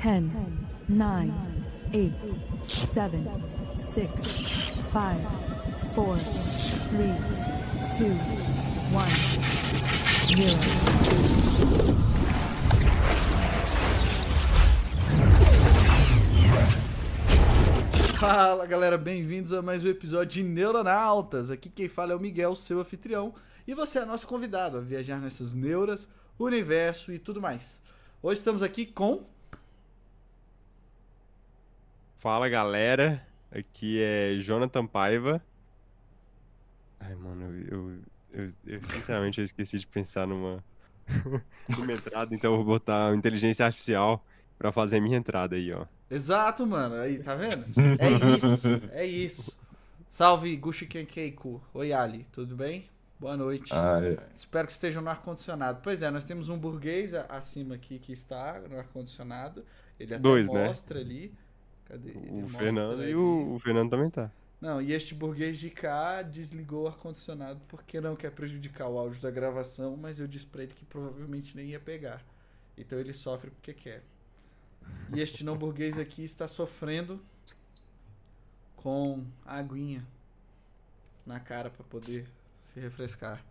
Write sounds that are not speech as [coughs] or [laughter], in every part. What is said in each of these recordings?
10, 9, 8, 7, 6, 5, 4, 3, 2, 1, 0. Fala galera, bem-vindos a mais um episódio de Neuronautas. Aqui quem fala é o Miguel, seu anfitrião, e você é nosso convidado a viajar nessas neuras, universo e tudo mais. Hoje estamos aqui com. Fala galera, aqui é Jonathan Paiva. Ai, mano, eu, eu, eu, eu sinceramente eu esqueci de pensar numa, [laughs] numa entrada, então eu vou botar inteligência artificial pra fazer a minha entrada aí, ó. Exato, mano. Aí, tá vendo? [laughs] É isso, é isso. Salve, Gushi Kenkeiku. Oi, Ali, tudo bem? Boa noite. Ai, ai. Espero que estejam no ar-condicionado. Pois é, nós temos um burguês acima aqui que está no ar-condicionado. Ele até Dois, né? mostra ali. Cadê? Ele O Fernando ali. e o, o Fernando também tá. Não, e este burguês de cá desligou o ar-condicionado porque não quer prejudicar o áudio da gravação, mas eu disse pra ele que provavelmente nem ia pegar. Então ele sofre porque quer. E este não burguês aqui está sofrendo com a aguinha na cara pra poder se refrescar.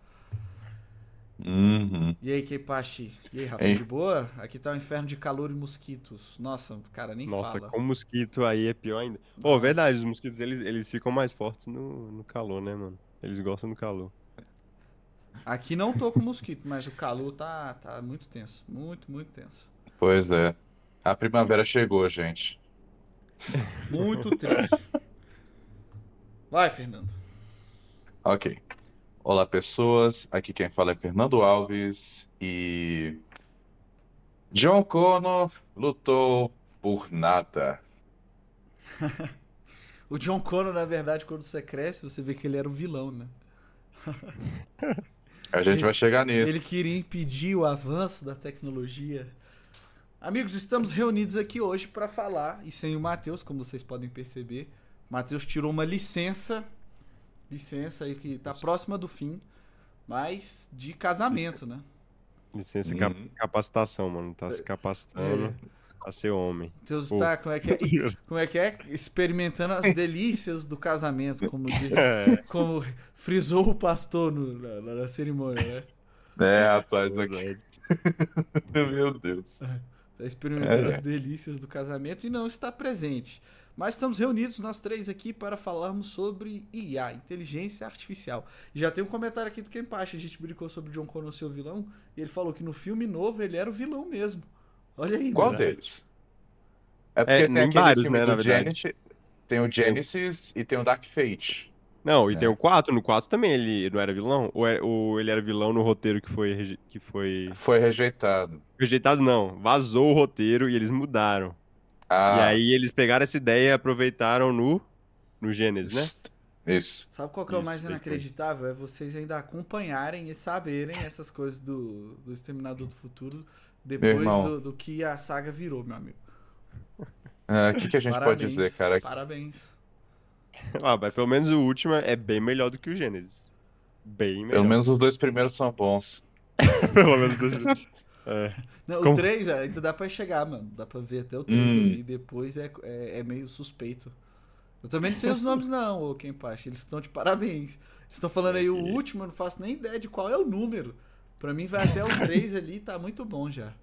Uhum. E aí, Keipachi? E aí, Rafa, de boa? Aqui tá um inferno de calor e mosquitos. Nossa, cara, nem Nossa, fala. com mosquito aí é pior ainda. Pô, verdade, os mosquitos eles, eles ficam mais fortes no, no calor, né, mano? Eles gostam do calor. Aqui não tô com mosquito, mas o calor tá, tá muito tenso. Muito, muito tenso. Pois é. A primavera chegou, gente. Muito triste. Vai, Fernando. Ok. Olá, pessoas. Aqui quem fala é Fernando Alves e. John Connor lutou por nada. [laughs] O John Connor, na verdade, quando você cresce, você vê que ele era o vilão, né? [laughs] A gente Ele- vai chegar Ele nisso. queria impedir o avanço da tecnologia. Amigos, estamos reunidos aqui hoje para falar, e sem o Matheus, como vocês podem perceber. Matheus tirou uma licença, licença aí que tá próxima do fim, mas de casamento, né? Licença, Uhum. cap- capacitação, mano. Tá se capacitando a ser homem. Matheus Pô. tá, como é que é? [laughs] Como é que é? Experimentando as delícias do casamento, como [laughs] disse, É. como frisou o pastor no- na, na- cerimônia, né? É, rapaz, aqui. Verdade. [laughs] Meu Deus. Tá experimentando É. as delícias do casamento e não está presente. Mas estamos reunidos nós três aqui para falarmos sobre IA, inteligência artificial. Já tem um comentário aqui do Kempachi, a gente brincou sobre o John Connor ser o vilão, e ele falou que no filme novo ele era o vilão mesmo. Olha aí, Qual mano. deles? É porque É, tem vários, filme né, do na verdade. Genesis, tem o Genesis e tem o Dark Fate. Não, e É. tem o 4. No 4 também ele não era vilão? Ou, é- ou ele era vilão no roteiro que foi, que foi Foi rejeitado. rejeitado? Não. Vazou o roteiro e eles mudaram. E Ah, aí eles pegaram essa ideia e aproveitaram no, no Gênesis, né? Isso. Sabe qual que é o mais isso inacreditável? É vocês ainda acompanharem e saberem essas coisas do, do Exterminador do Futuro depois do, do que a saga virou, meu amigo. Ah, O que, que a gente pode Parabéns, dizer, cara? Parabéns. Ah, mas pelo menos o último é bem melhor do que o Gênesis. Bem melhor. Pelo menos os dois primeiros são bons. [laughs] [laughs] Pelo menos dois- É. Não, o Como? 3 ainda dá pra chegar, mano. Dá pra ver até o 3 Hum. ali. Depois é, é, é meio suspeito. Eu também não sei os nomes, não, ô Kempachi. Eles estão de parabéns. Eles estão falando aí o [laughs] último, eu não faço nem ideia de qual é o número. Pra mim vai até o 3 ali, tá muito bom já.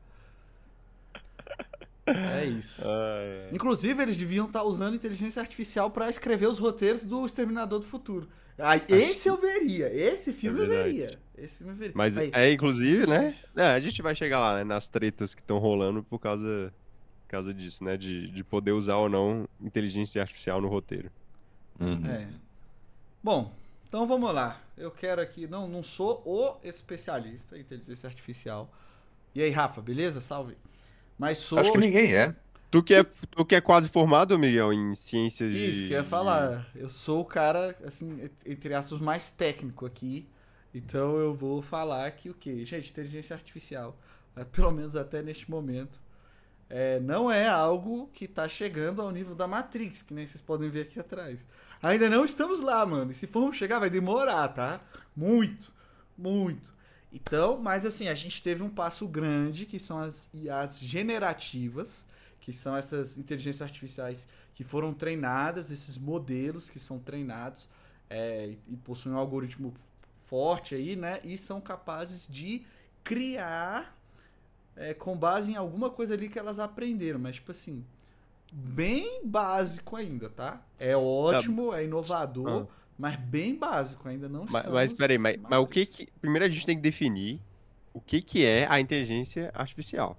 É isso. [laughs] Ah, é. Inclusive, eles deviam estar usando inteligência artificial pra escrever os roteiros do Exterminador do Futuro. Aí, esse eu veria. Esse filme É eu veria. Esse filme eu veria. Mas Aí, é, inclusive, né? É, a gente vai chegar lá, né? Nas tretas que estão rolando por causa, por causa disso, né? De, de poder usar ou não inteligência artificial no roteiro. Uhum. É. Bom, então vamos lá. Eu quero aqui, não, não sou o especialista em inteligência artificial. E aí, Rafa, beleza? Salve. Mas sou. Acho que ninguém é. Tu que é, tu que é quase formado, Miguel, em ciências de... Isso, que eu ia falar. Eu sou o cara, assim, entre aspas, mais técnico aqui. Então eu vou falar que o quê? Gente, inteligência artificial, eh, [laughs] pelo menos até neste momento, é, não é algo que tá chegando ao nível da Matrix, que nem vocês podem ver aqui atrás. Ainda não estamos lá, mano. E se formos chegar, vai demorar, tá? Muito, muito. Então, mas assim, a gente teve um passo grande, que são as IAs generativas, que são essas inteligências artificiais que foram treinadas, esses modelos que são treinados é, e possuem um algoritmo forte aí, né? E são capazes de criar é, com base em alguma coisa ali que elas aprenderam, mas tipo assim, bem básico ainda, tá? É ótimo, é inovador, Ah. mas bem básico, ainda não Mas, mas peraí, mas, mas o que que. Primeiro a gente tem que definir o que que é a inteligência artificial.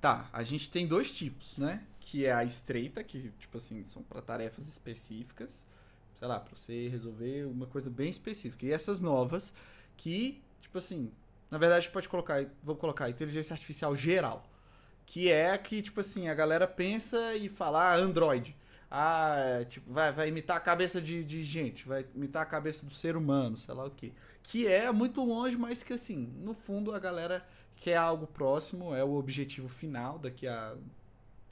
Tá, a gente tem dois tipos, né? Que é a estreita, que, tipo assim, são para tarefas específicas. Sei lá, pra você resolver uma coisa bem específica. E essas novas, que, tipo assim, na verdade pode colocar, vou colocar inteligência artificial geral. Que é que, tipo assim, a galera pensa e fala, ah, Android. Ah, tipo, vai, vai imitar a cabeça de, de gente, vai imitar a cabeça do ser humano, sei lá o quê. Que é muito longe, mas que, assim, no fundo a galera quer algo próximo, é o objetivo final daqui a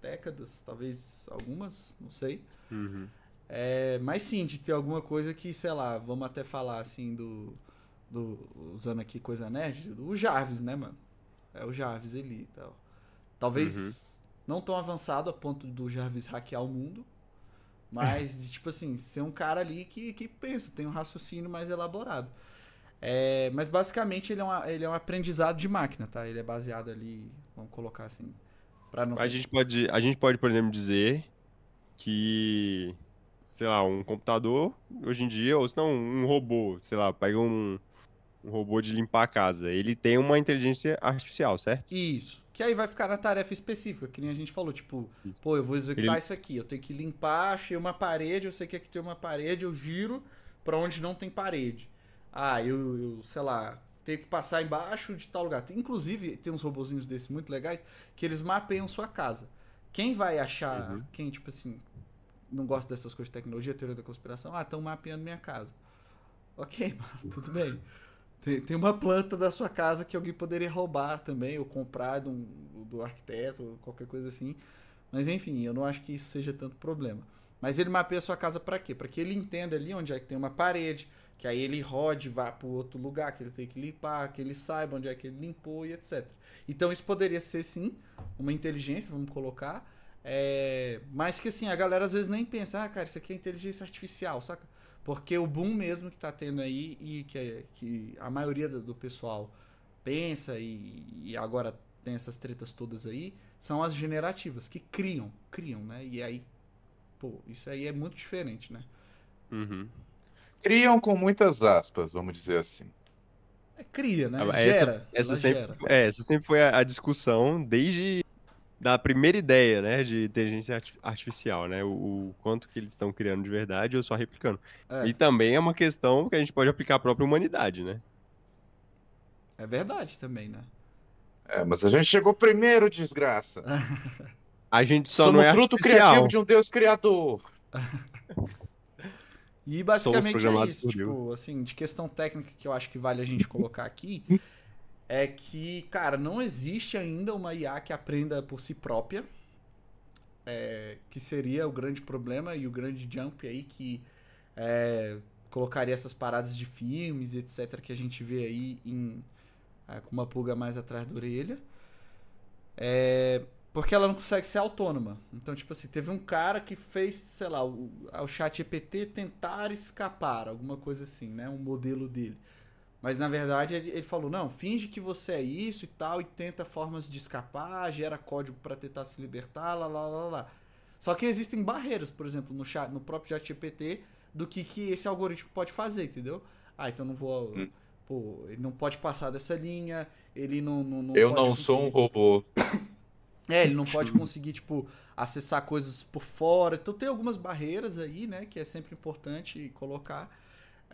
décadas, talvez algumas, não sei. É, mas sim, de ter alguma coisa que, sei lá, vamos até falar assim do. do usando aqui coisa nerd, o Jarvis, né, mano? É o Jarvis ali e tal. Talvez Uhum. não tão avançado a ponto do Jarvis hackear o mundo, mas, de, [laughs] tipo assim, ser um cara ali que, que pensa, tem um raciocínio mais elaborado. É, mas basicamente ele é, uma, ele é um aprendizado de máquina, tá? Ele é baseado ali, vamos colocar assim, não A ter- gente pode, a gente pode, por exemplo, dizer que, sei lá, um computador hoje em dia, ou se não, um robô, sei lá, pega um, um robô de limpar a casa. Ele tem uma inteligência artificial, certo? Isso. Que aí vai ficar na tarefa específica, que nem a gente falou, tipo, Isso. pô, eu vou executar Ele- isso aqui, eu tenho que limpar, achei uma parede, eu sei que aqui tem uma parede, eu giro pra onde não tem parede. Ah, eu, eu, sei lá, tenho que passar embaixo de tal lugar. Inclusive, tem uns robozinhos desses muito legais que eles mapeiam sua casa. Quem vai achar, Uhum. quem, tipo assim, não gosta dessas coisas de tecnologia, teoria da conspiração, ah, estão mapeando minha casa. Ok, [laughs] mano, tudo bem. Tem, tem uma planta da sua casa que alguém poderia roubar também, ou comprar um- do arquiteto, qualquer coisa assim. Mas enfim, eu não acho que isso seja tanto problema. Mas ele mapeia a sua casa pra quê? Pra que ele entenda ali onde é que tem uma parede, que aí ele rode, vá pro outro lugar que ele tem que limpar, que ele saiba onde é que ele limpou e etc. Então isso poderia ser sim uma inteligência, vamos colocar. É, Mas que assim, a galera às vezes nem pensa, ah, cara, isso aqui é inteligência artificial, saca? Porque o boom mesmo que tá tendo aí e que, é- que a maioria do, pessoal pensa e, e agora tem essas tretas todas aí, são as generativas, que criam, criam, né? E aí, pô, isso aí é muito diferente, né? Uhum. Criam com muitas aspas, vamos dizer assim. É cria, né? Ah, Gera, essa, essa, sempre, gera. é, essa sempre foi a, a discussão desde da primeira ideia, né, de inteligência arti- artificial, né, o, o quanto que eles estão criando de verdade ou só replicando. É. E também é uma questão que a gente pode aplicar à própria humanidade, né? É verdade também, né? É, mas a gente chegou primeiro, desgraça. A gente só Somos não é fruto artificial. criativo de um Deus criador. E basicamente é isso, tipo, assim, de questão técnica que eu acho que vale a gente colocar aqui, [laughs] é que, cara, não existe ainda uma IA que aprenda por si própria, é, que seria o grande problema e o grande jump aí que é, colocaria essas paradas de filmes, etc, que a gente vê aí em, é, com uma pulga mais atrás da orelha. É, porque ela não consegue ser autônoma. Então, tipo assim, teve um cara que fez, sei lá, o, o chat EPT tentar escapar, alguma coisa assim, né? Um modelo dele. Mas na verdade ele, falou: não, finge que você é isso e tal, e tenta formas de escapar, gera código para tentar se libertar, lá, lá, lá, lá. Só que existem barreiras, por exemplo, no, chat, no próprio chat GPT, do que, que esse algoritmo pode fazer, entendeu? Ah, então não vou. Hum. Pô, ele não pode passar dessa linha, ele não. não, não Eu não sou um robô. [coughs] é, ele não pode [laughs] conseguir, tipo, acessar coisas por fora. Então tem algumas barreiras aí, né? Que é sempre importante colocar.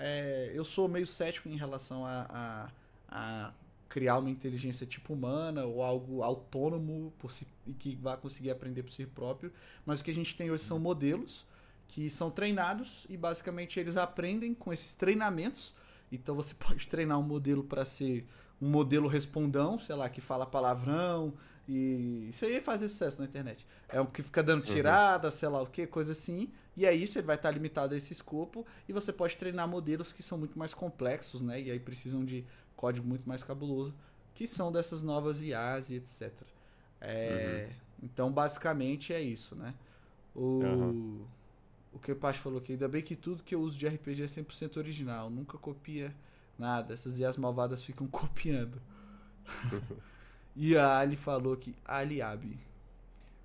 É, eu sou meio cético em relação a, a, a criar uma inteligência tipo humana ou algo autônomo por si, que vá conseguir aprender por si próprio. Mas o que a gente tem hoje são modelos que são treinados e basicamente eles aprendem com esses treinamentos. Então você [laughs] pode treinar um modelo para ser um modelo respondão, sei lá, que fala palavrão, e isso aí fazer sucesso na internet. É um que fica dando tirada, sei lá o que, coisa assim. E é isso, ele vai estar limitado a esse escopo. E você pode treinar modelos que são muito mais complexos, né? E aí precisam de código muito mais cabuloso, que são dessas novas IAs e etc. É, Então, basicamente, é isso, né? O, Aham. o que o Pacho falou aqui, ainda bem que tudo que eu uso de RPG é 100% original, nunca copia nada. Essas IAs malvadas ficam [laughs] copiando. [laughs] e a Ali falou que Ali Abi.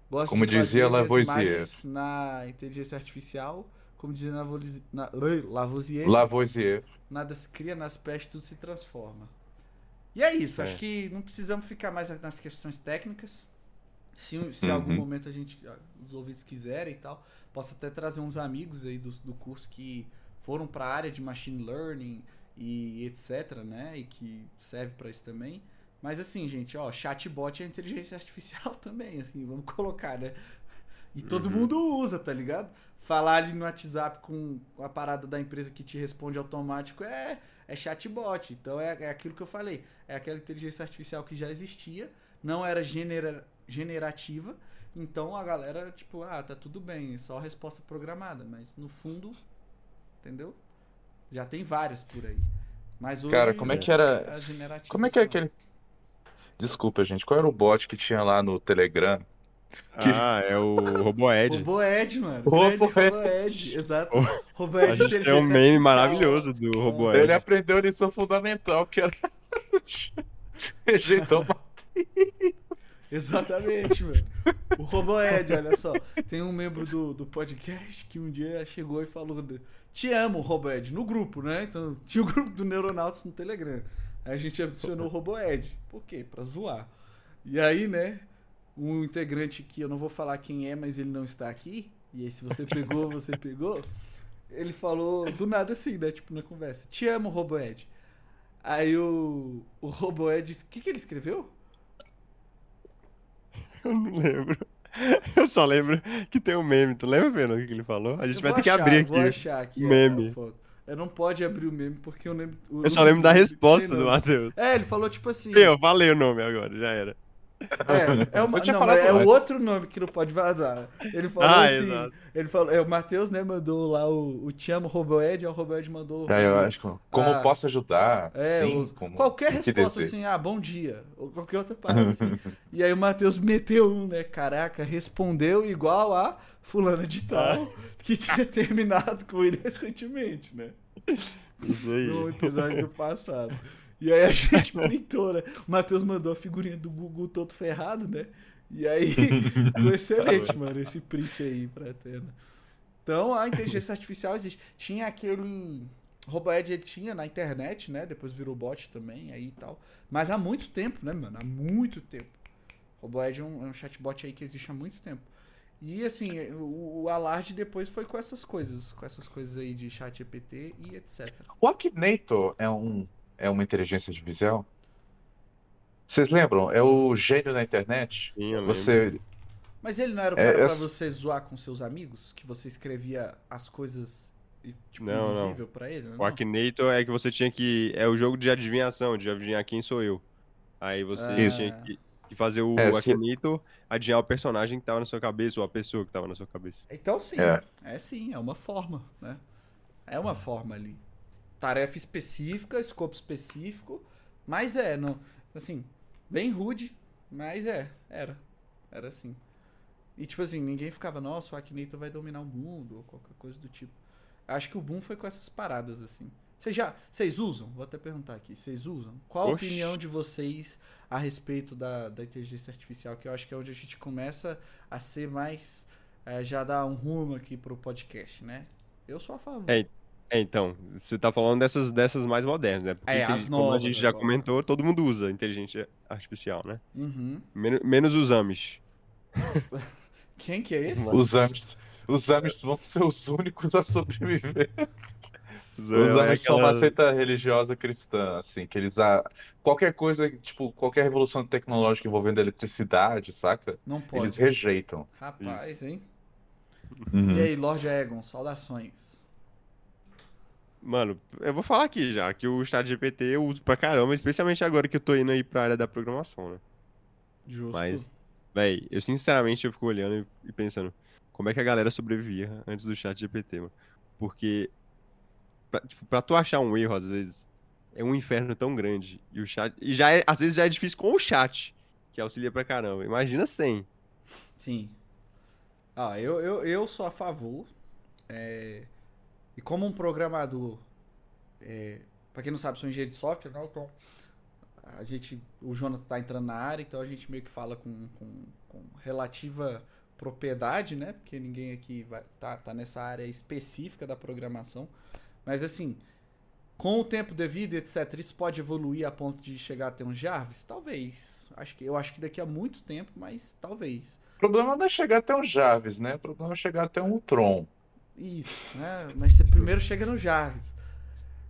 Gosto Como dizia Lavoisier. na inteligência artificial, como dizia na, Lavoisier, Lavoisier. nada se cria, nas pés tudo se transforma. E é isso, É. acho que não precisamos ficar mais nas questões técnicas. Se, se em Uhum. algum momento a gente, os ouvintes quiserem e tal, posso até trazer uns amigos aí do, do curso que foram para a área de machine learning e etc, né? E que serve para isso também. Mas assim, gente, ó, chatbot é inteligência artificial [laughs] também, assim, vamos colocar, né? E todo Uhum. mundo usa, tá ligado? Falar ali no WhatsApp com a parada da empresa que te responde automático é, é chatbot. Então é, é aquilo que eu falei. É aquela inteligência artificial que já existia, não era genera, generativa. Então a galera, tipo, ah, tá tudo bem, é só resposta programada. Mas no fundo, entendeu? Já tem várias por aí. Mas hoje, Cara, como é que era- Como é que é aquele. Desculpa, gente. Qual era o bot que tinha lá no Telegram? Que- Ah, é o Roboed. Roboed, mano. Roboed. Grande Roboed, exato. Roboed A gente tem inteligência um meme artificial. maravilhoso do Roboed. Ele aprendeu a lição fundamental, que era. [laughs] Rejeitou [laughs] uma Exatamente, mano. O Roboed, olha só. Tem um membro do, do podcast que um dia chegou e falou: Te amo, Roboed, no grupo, né? Então, tinha o grupo do Neuronautas no Telegram. Aí a gente adicionou o Roboed. Por quê? Pra zoar. E aí, né? Um integrante que eu não vou falar quem é, mas ele não está aqui. E aí, se você pegou, [laughs] você pegou. Ele falou do nada assim, né? Tipo, na conversa: Te amo, Roboed. Aí o, o Roboed. O que, que ele escreveu? Eu não lembro. Eu só lembro que tem um meme. Tu lembra, Fernando, o que ele falou? A gente Eu vai vou ter que achar, abrir Vou aqui. achar aqui meme. Eu não pode abrir o meme porque eu lembro. o Eu só lembro da resposta do. Matheus. É, ele falou tipo assim. Eu falei o nome agora, já era. É, é, uma, não, é o outro nome que não pode vazar. Ele falou Ah, assim. exato. Ele falou, é, o Matheus, né, mandou lá o, o Te amo Roboed, e o Roboed mandou. É, eu acho que. Como Ah. posso ajudar? É, Sim, os- como... qualquer [laughs] resposta assim, ah, bom dia, ou qualquer outra parada assim. [laughs] e aí o Matheus meteu um, né, caraca, respondeu igual a fulana de tal, Ah. que tinha [laughs] terminado com ele recentemente, né? Isso aí. no episódio do passado. E aí a [laughs] gente printou, né? O Matheus mandou a figurinha do Google todo ferrado, né? E aí [laughs] ficou excelente, mano, esse print aí pra tela. Então a inteligência artificial existe. Tinha aquele. Roboed ele tinha na internet, né? Depois virou bot também, aí e tal. Mas há muito tempo, né, mano? Há muito tempo. Roboed é um, é um chatbot aí que existe há muito tempo. E assim, o, o alarde depois foi com essas coisas, com essas coisas aí de chat GPT e etc. O Akinator é, um, é uma inteligência artificial? Vocês lembram? É o gênio da internet. Sim, eu lembro. Você. Mas ele não era o É, cara eu pra você zoar com seus amigos? Que você escrevia as coisas tipo, Não, não. invisível pra ele? Não? O Akinator é que você tinha que. É o jogo de adivinhação, de adivinhar quem sou eu. Aí você Isso. tinha que, que fazer o É, se- Akinator adivinhar o personagem que tava na sua cabeça, ou a pessoa que tava na sua cabeça. Então sim, É. é. sim, é uma forma, né? É uma forma ali. Tarefa específica, escopo específico, mas é, não, assim, bem rude, mas é, era. Era assim. E tipo assim, ninguém ficava, nossa, o Akinator vai dominar o mundo, ou qualquer coisa do tipo. Acho que o boom foi com essas paradas, assim. Vocês já. Vocês usam? Vou até perguntar aqui. Vocês usam? Qual a Oxi. opinião de vocês a respeito da, da inteligência artificial? Que eu acho que é onde a gente começa a ser mais. eh, já dar um rumo aqui pro podcast, né? Eu sou a favor. É, É, então, você tá falando dessas, dessas mais modernas, né? Porque, É, as intelig- como a novas gente já agora. comentou, todo mundo usa inteligência artificial, né? Uhum. Menos, menos os Amish. [laughs] Quem que é esse? Os Amish, os Amish vão ser os únicos a sobreviver. Os Os é Amish são uma aquela- seita religiosa cristã, assim, que eles a qualquer coisa, tipo, qualquer revolução tecnológica envolvendo eletricidade, saca? Não pode. Eles rejeitam. Rapaz, hein? Uhum. E aí, Lord Egon, saudações. Mano, eu vou falar aqui já, que o chat GPT eu uso pra caramba, especialmente agora que eu tô indo aí pra área da programação, né? Justo. Mas, véi, eu sinceramente eu fico olhando e pensando, como é que a galera sobrevivia antes do chat GPT, mano? Porque, pra, tipo, pra tu achar um erro, às vezes, é um inferno tão grande. E o chat. E já é, às vezes já é difícil com o chat, que auxilia pra caramba. Imagina sem. Sim. Ah, eu, eu, eu sou a favor. é, e como um programador, é, para quem não sabe, sou engenheiro de software, não, então a gente, o Jonathan tá entrando na área, então a gente meio que fala com, com, com relativa propriedade, né? Porque ninguém aqui vai, tá, tá nessa área específica da programação. Mas assim, com o tempo devido, etc., isso pode evoluir a ponto de chegar a ter um Jarvis? Talvez. Acho que, eu acho que daqui a muito tempo, mas talvez. O problema não é chegar até o Jarvis, né? O problema é chegar até um Tron. Isso, né? Mas você primeiro chega no Jarvis.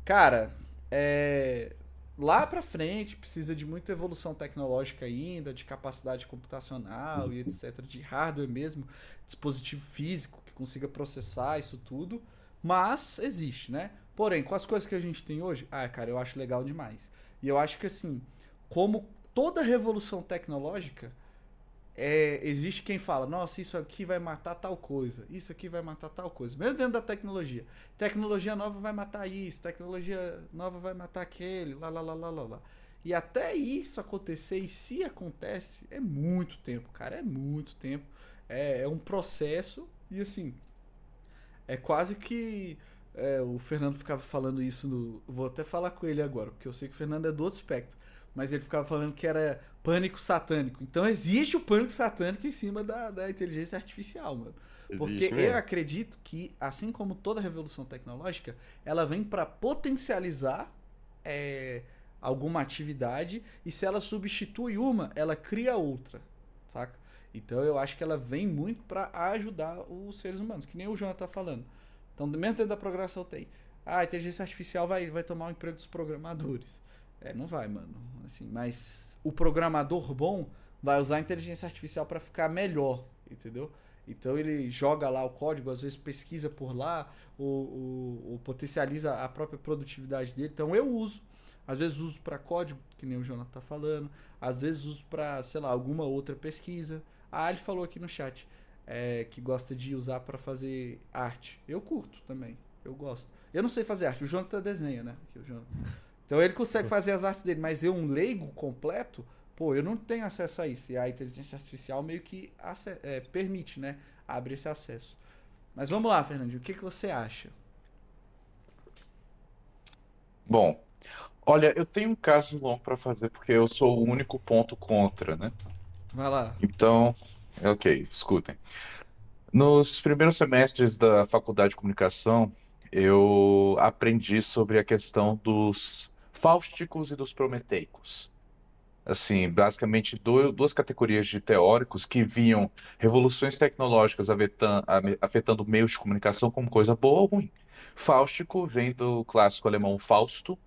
Cara, é... lá pra frente precisa de muita evolução tecnológica ainda, de capacidade computacional e etc, de hardware mesmo, dispositivo físico que consiga processar isso tudo, mas existe, né? Porém, com as coisas que a gente tem hoje, ah, cara, eu acho legal demais. E eu acho que assim, como toda revolução tecnológica, é, existe quem fala, nossa, isso aqui vai matar tal coisa, isso aqui vai matar tal coisa, mesmo dentro da tecnologia. Tecnologia nova vai matar isso, tecnologia nova vai matar aquele, lá, lá, lá, lá, lá, lá. E até isso acontecer, e se acontece, é muito tempo, cara, é muito tempo. É, é um processo, e assim, é quase que. é, o Fernando ficava falando isso no. Vou até falar com ele agora, porque eu sei que o Fernando é do outro espectro. Mas ele ficava falando que era pânico satânico. Então existe o pânico satânico em cima da, da inteligência artificial, mano. Porque Existe eu mesmo. acredito que, assim como toda revolução tecnológica, ela vem para potencializar é, alguma atividade e se ela substitui uma, ela cria outra, saca? Então eu acho que ela vem muito para ajudar os seres humanos, que nem o João tá falando. Então, mesmo dentro da programação tem. Ah, a inteligência artificial vai, vai tomar o emprego dos programadores. É, não vai, mano. Assim, mas o programador bom vai usar a inteligência artificial para ficar melhor, entendeu? Então ele joga lá o código, às vezes pesquisa por lá, ou, ou- ou potencializa a própria produtividade dele. Então eu uso. Às vezes uso para código, que nem o Jonathan tá falando. Às vezes uso para, sei lá, alguma outra pesquisa. Ah, ele falou aqui no chat é, que gosta de usar para fazer arte. Eu curto também. Eu gosto. Eu não sei fazer arte. O Jonathan desenha, né? Aqui, o Jonathan. Então ele consegue fazer as artes dele, mas eu, um leigo completo, pô, eu não tenho acesso a isso. E a inteligência artificial meio que é, permite, né? Abre esse acesso. Mas vamos lá, Fernandinho, o que, que você acha? Bom, olha, eu tenho um caso longo para fazer porque eu sou o único ponto contra, né? Vai lá. Então, é ok, escutem. Nos primeiros semestres da faculdade de comunicação, eu aprendi sobre a questão dos fáusticos e dos prometeicos. Assim, basicamente do- duas categorias de teóricos que viam revoluções tecnológicas afetando meios de comunicação como coisa boa ou ruim. Fáustico vem do clássico alemão Fausto,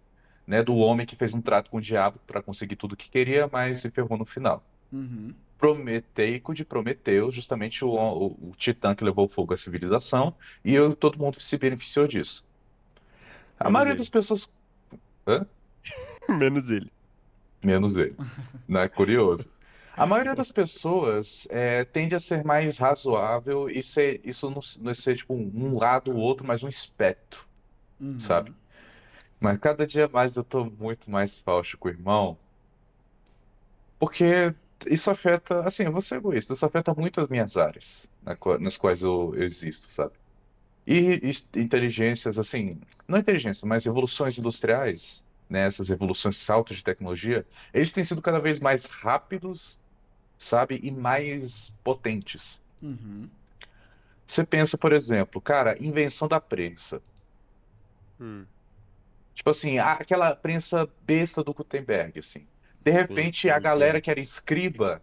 né, do homem que fez um trato com o diabo para conseguir tudo o que queria, mas se ferrou no final. Uhum. Prometeico de Prometeu, justamente o, o, o titã que levou fogo à civilização, e eu- todo mundo se beneficiou disso. A Menos maioria ele. das pessoas. Hã? [laughs] Menos ele. Menos ele. [laughs] Né? Curioso. A maioria das pessoas é, tende a ser mais razoável e ser, isso não, não ser tipo um, lado ou outro, mas um espectro. Uhum. Sabe? Mas cada dia mais eu tô muito mais fáustico, irmão. Porque isso afeta, assim, eu vou ser egoísta, isso afeta muito as minhas áreas na nas quais eu, eu existo, sabe? E, e inteligências, assim, não inteligências, mas revoluções industriais, né, essas revoluções, saltos de tecnologia, eles têm sido cada vez mais rápidos, sabe? E mais potentes. Uhum. Você pensa, por exemplo, cara, invenção da prensa. Hum. Tipo assim, aquela prensa besta do Gutenberg, assim. De repente, a sim, galera sim. que era escriba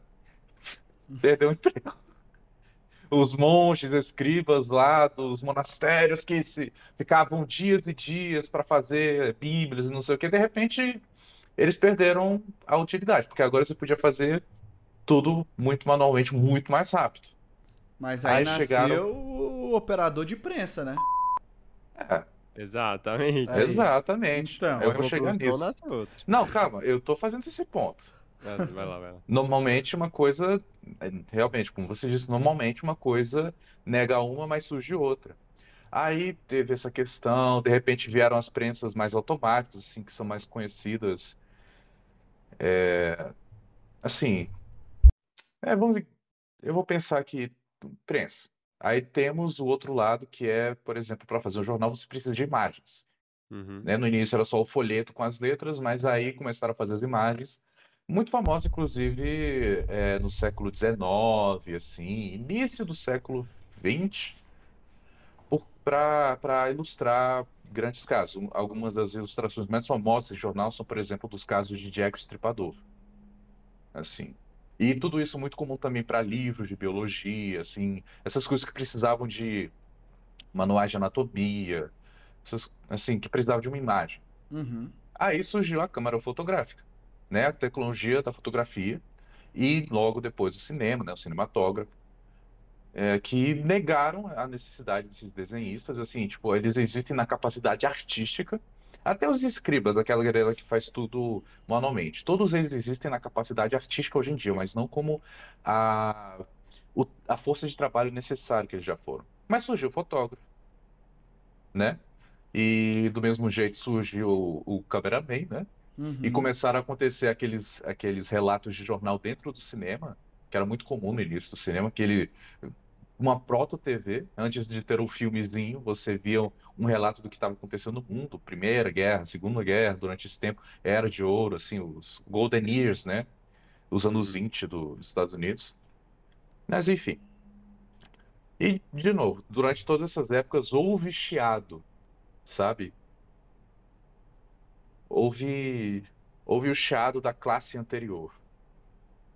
perdeu o emprego. Os monges, escribas lá dos monastérios que se ficavam dias e dias para fazer bíblias e não sei o que, de repente eles perderam a utilidade, porque agora você podia fazer tudo muito manualmente, muito mais rápido. Mas aí, Aí nasceu chegaram- o operador de prensa, né? É, Exatamente. Aí. exatamente. Então, Eu vou chegar nisso. Não, calma, eu tô fazendo esse ponto. Nossa, vai lá, vai lá. Normalmente uma coisa, é, realmente, como você disse, normalmente uma coisa nega uma, mas surge outra. Aí teve essa questão, de repente vieram as prensas mais automáticas, assim, que são mais conhecidas. É, assim, é, vamos, eu vou pensar aqui, prensa. Aí temos o outro lado que é, por exemplo, para fazer um jornal você precisa de imagens. Uhum. né? No início era só o folheto com as letras, mas aí começaram a fazer as imagens. Muito famosa, inclusive, é, no século XIX, assim, início do século XX, para ilustrar grandes casos. Um- Algumas das ilustrações mais famosas em jornal são, por exemplo, dos casos de Jack o Estripador. Assim. E tudo isso muito comum também para livros de biologia, assim, essas coisas que precisavam de manuais de anatomia, essas, assim, que precisavam de uma imagem. Uhum. Aí surgiu a câmera fotográfica, né? A tecnologia da fotografia e logo depois o cinema, né? O cinematógrafo, é, que negaram a necessidade desses desenhistas, assim, tipo, eles existem na capacidade artística, até os escribas, aquela galera que faz tudo manualmente, todos eles existem na capacidade artística hoje em dia, mas não como a, o- a força de trabalho necessária que eles já foram. Mas surgiu o fotógrafo, né? E do mesmo jeito surgiu o, o cameraman, né? Uhum. E começaram a acontecer aqueles, aqueles relatos de jornal dentro do cinema, que era muito comum no início do cinema, que ele, uma proto-TV, antes de ter o filmezinho, você via um relato do que estava acontecendo no mundo, Primeira Guerra, Segunda Guerra, durante esse tempo, Era de Ouro, assim, os Golden Years, né? Os anos 20 dos Estados Unidos. Mas enfim. E, de novo, durante todas essas épocas houve chiado, sabe? Houve, houve o chiado da classe anterior.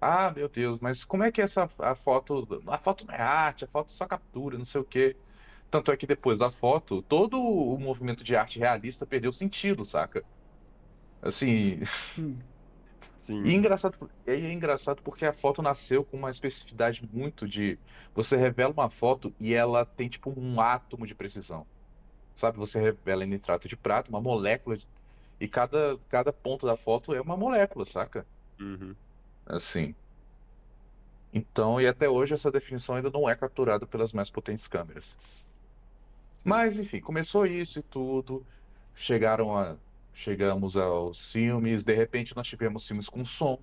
Ah, meu Deus, mas como é que essa a foto, a foto não é arte, a foto só captura, não sei o quê. Tanto é que depois da foto, todo o movimento de arte realista perdeu sentido, saca? Assim, Sim. e engraçado, e é engraçado porque a foto nasceu com uma especificidade muito de você revela uma foto e ela tem tipo um átomo de precisão. Sabe? Você revela em nitrato de prata, uma molécula de- e cada cada ponto da foto é uma molécula, saca? Uhum. Assim. Então, e até hoje essa definição ainda não é capturada pelas mais potentes câmeras. Mas, enfim, começou isso e tudo. Chegaram a, chegamos aos filmes. De repente, nós tivemos filmes com som.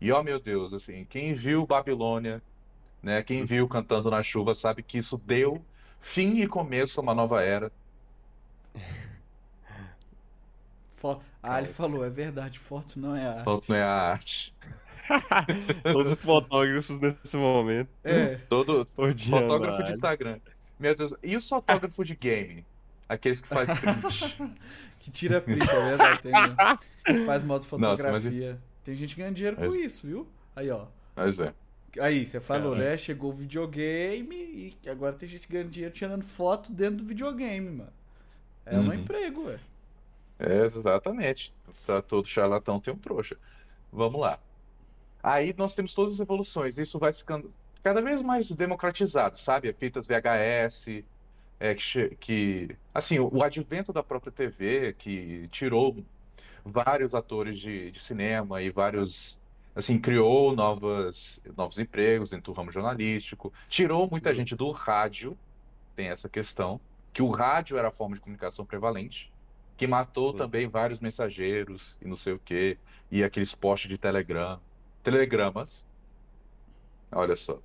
E, ó, meu Deus, assim, quem viu Babilônia, né, quem viu Cantando na Chuva, sabe que isso deu fim e começo a uma nova era. [laughs] Fo- Ah, ele falou, é verdade, foto não é arte. Não é a arte. [laughs] Todos os fotógrafos nesse momento É, Todo odiando fotógrafo de. Instagram. Meu Deus, e os fotógrafos de game? Aqueles que faz print. [laughs] que tira print, é verdade. Tem, [laughs] que faz modo Nossa, mas- fotografia. Tem gente ganhando dinheiro com Mas- isso, viu? Aí, ó. Mas é. Aí, você falou, Caralho. né? Chegou o videogame e agora tem gente ganhando dinheiro tirando foto dentro do videogame, mano. É um Uhum. emprego, ué. É, exatamente. Pra todo charlatão tem um trouxa. Vamos lá. Aí nós temos todas as evoluções. Isso vai ficando cada vez mais democratizado, sabe? Fitas VHS, é, que, que- assim, o, o advento da própria TV, que tirou vários atores de, de cinema e vários, assim, criou novas, novos empregos dentro do ramo jornalístico, tirou muita gente do rádio, tem essa questão, que o rádio era a forma de comunicação prevalente que matou Sim. também vários mensageiros e não sei o quê, e aqueles postes de Telegram, telegramas. Olha só.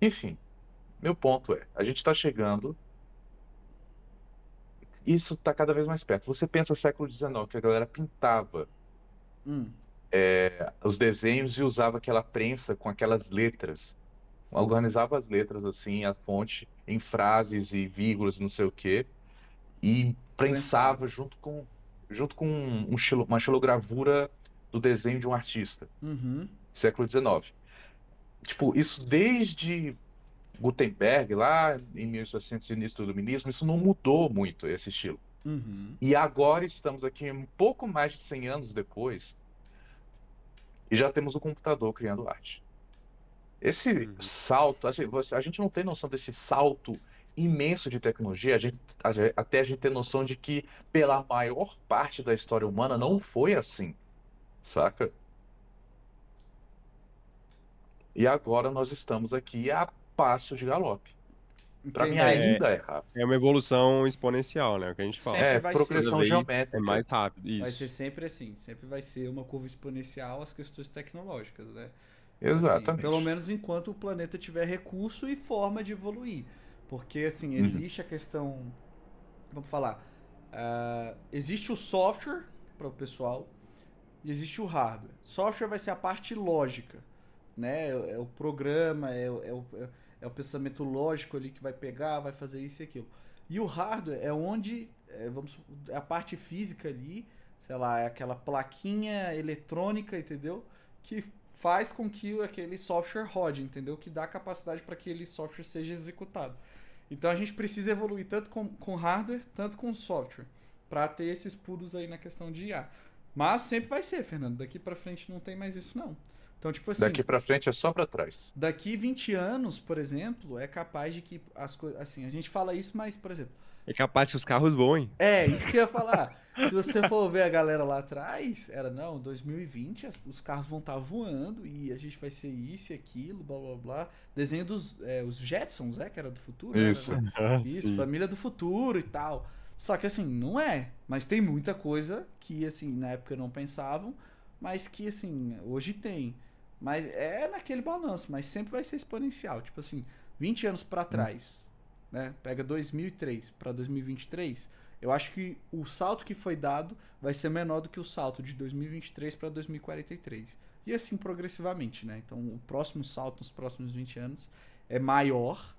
Enfim, meu ponto é, a gente está chegando, isso está cada vez mais perto. Você pensa século XIX, que a galera pintava Hum. é, os desenhos e usava aquela prensa com aquelas letras. Organizava as letras assim, a fonte, em frases e vírgulas, não sei o quê, e prensava junto com, junto com um xilo- uma xilogravura do desenho de um artista, Uhum. século XIX. Tipo, isso desde Gutenberg, lá em 1800, início do iluminismo, isso não mudou muito, esse estilo. Uhum. E agora estamos aqui um pouco mais de 100 anos depois e já temos o computador criando arte. Esse Uhum. salto, assim, a gente não tem noção desse salto imenso de tecnologia, a gente, a até a gente ter noção de que pela maior parte da história humana não foi assim, saca? E agora nós estamos aqui a passo de galope. Pra mim ainda é rápido. É uma evolução exponencial, né? O que a gente fala. Sempre É, vai progressão geométrica. É mais rápido. Vai Isso. ser sempre assim, sempre vai ser uma curva exponencial às questões tecnológicas, né? Assim, Exatamente. pelo menos enquanto o planeta tiver recurso e forma de evoluir. Porque, assim, existe a questão. Vamos falar. ah, existe o software para o pessoal e existe o hardware. Software vai ser a parte lógica, né? É, é o programa, é, o- é o, é o pensamento lógico ali que vai pegar, vai fazer isso e aquilo. E o hardware é onde, é, vamos, é a parte física ali, sei lá, é aquela plaquinha eletrônica, entendeu? Que faz com que aquele software rode, entendeu? Que dá capacidade para que aquele software seja executado. Então a gente precisa evoluir tanto com, com hardware, tanto com software, para ter esses pulos aí na questão de IA. Mas sempre vai ser, Fernando. Daqui para frente não tem mais isso não. Então, tipo assim, Daqui pra frente é só pra trás. daqui 20 anos, por exemplo, é capaz de que as coisas, assim, a gente fala isso, mas, por exemplo, É capaz que os carros voem. é, isso que eu ia falar. Se você for ver a galera lá atrás, era não, 2020 as- os carros vão estar voando e a gente vai ser isso e aquilo, blá blá blá. Desenho dos é, os Jetsons, é, que era do futuro. era, Isso. né? Ah, Isso, sim. família do futuro e tal. Só que assim, não é. Mas tem muita coisa que, assim, na época não pensavam, mas que, assim, hoje tem. Mas é naquele balanço, mas sempre vai ser exponencial. Tipo assim, 20 anos pra trás, né? Pega 2003 pra 2023, eu acho que o salto que foi dado vai ser menor do que o salto de 2023 pra 2043. E assim progressivamente, né? Então, o próximo salto nos próximos 20 anos é maior,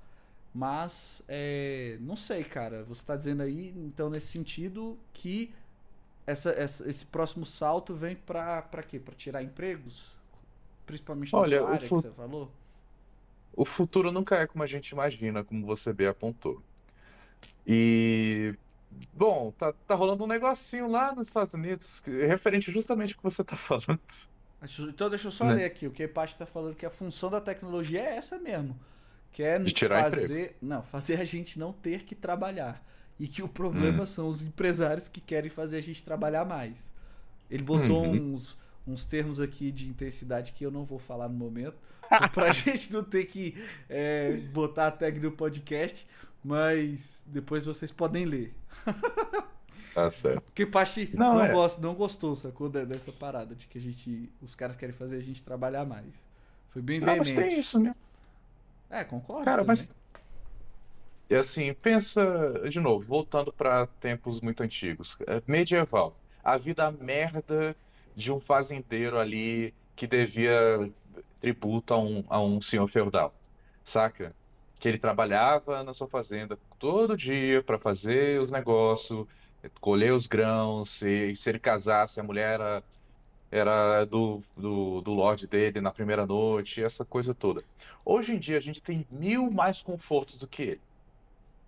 mas é, não sei, cara. Você está dizendo aí, então, nesse sentido, que essa, essa- esse próximo salto vem pra, pra quê? Pra tirar empregos? Principalmente na Olha, sua área fu- que você falou? O futuro nunca é como a gente imagina, como você bem apontou. E, bom, tá, tá rolando um negocinho lá nos Estados Unidos, que- referente justamente ao que você tá [laughs] falando. Então deixa eu só Né? ler aqui. O que Paty tá falando que a função da tecnologia é essa mesmo. Que é fazer, não, fazer a gente não ter que trabalhar. E que o problema Hum. são os empresários que querem fazer a gente trabalhar mais. Ele botou Uhum. uns, uns termos aqui de intensidade que eu não vou falar no momento. [laughs] pra gente não ter que é, botar a tag no podcast. Mas depois vocês podem ler. Tá certo. Porque Pachi Não, não, é. gosta, não gostou, sacou? de- Dessa parada de que a gente. Os caras querem fazer a gente trabalhar mais. Foi bem Não, mas tem isso, né? É, concordo. Cara, mas. E assim, pensa, de novo, voltando para tempos muito antigos. É, Medieval. A vida merda de um fazendeiro ali que devia tributo a um, a um senhor feudal. Saca? Que ele trabalhava na sua fazenda todo dia para fazer os negócios, colher os grãos, e se ele casasse, a mulher era, era do, do, do lord dele na primeira noite, essa coisa toda. Hoje em dia a gente tem mil mais confortos do que ele.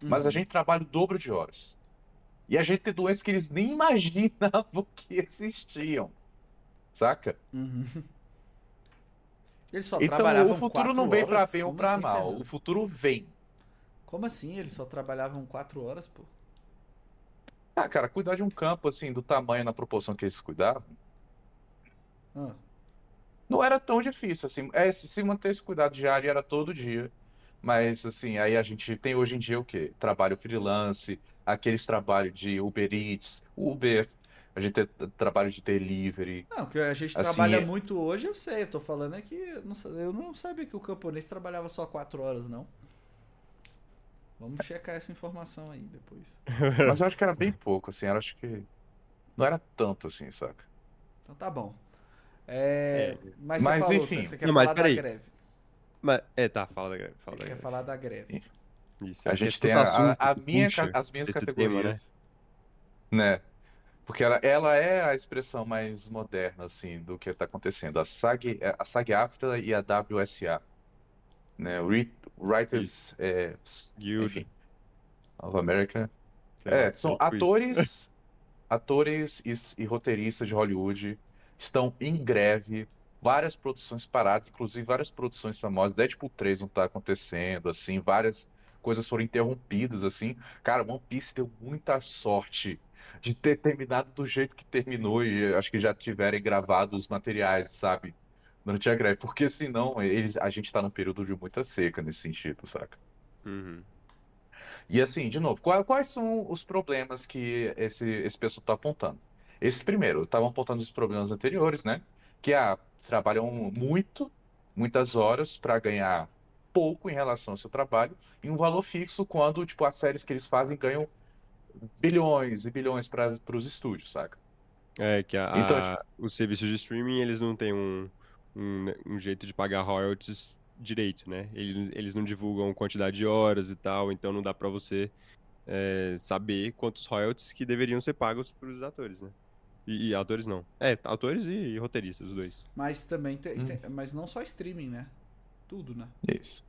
Mas a Uhum. gente trabalha o dobro de horas. E a gente tem doenças que eles nem [laughs] imaginavam que existiam. Saca? Uhum. [laughs] Eles só Então trabalhavam o futuro não vem pra horas? bem ou pra assim, mal. Fernando? O futuro vem. Como assim? Eles só trabalhavam quatro horas, pô? Ah, cara, cuidar de um campo assim, do tamanho na proporção que eles cuidavam, Ah, não era tão difícil assim. É, se se manter esse cuidado diário era todo dia. Mas assim, aí a gente tem hoje em dia o quê? Trabalho freelance, aqueles trabalhos de Uber Eats, Uber, a gente tem trabalho de delivery. Não, que a gente Assim, trabalha é- muito hoje, eu sei. Eu tô falando é que eu não sa- eu não sabia que o camponês trabalhava só quatro horas, não. Vamos checar essa informação aí depois. [laughs] Mas eu acho que era bem pouco, assim, eu acho que não era tanto assim, saca? Então tá bom. É, Mas, Mas, você falou, enfim. você, quer Não, mas falar da peraí. greve. Mas, é, tá, fala da greve. Fala da quer greve. falar da greve. Isso, A é gente tem é a, assunto a- a minha, as minhas esse tema, categorias, né? Porque ela, ela é a expressão mais moderna, assim, do que está acontecendo. A SAG, a SAG-AFTRA e a WSA, né? Writers, é, Guild, enfim, of America. É, são atores, [laughs] atores e, e roteiristas de Hollywood estão em greve, várias produções paradas, inclusive várias produções famosas. Deadpool 3 não tá acontecendo, assim, várias coisas foram interrompidas, assim. Cara, One Piece deu muita sorte de ter terminado do jeito que terminou e acho que já tiverem gravado os materiais, sabe? Durante a greve, porque senão eles, a gente tá num período de muita seca nesse sentido, saca? Uhum. E assim, de novo, qual- quais são os problemas que esse, esse pessoal está apontando? Esses primeiro, estavam apontando os problemas anteriores, né? Que ah, trabalham muito muitas horas para ganhar pouco em relação ao seu trabalho e um valor fixo quando, tipo, as séries que eles fazem ganham bilhões e bilhões para os estúdios, saca? É, que a, Então, a- os serviços de streaming, eles não têm um, um, um jeito de pagar royalties direito, né? Eles, eles não divulgam quantidade de horas e tal, então não dá pra você é, saber quantos royalties que deveriam ser pagos pros atores, né? E, e atores não. É, atores e, roteiristas, os dois. Mas também tem, Hum. tem- Mas não só streaming, né? Tudo, né? Isso.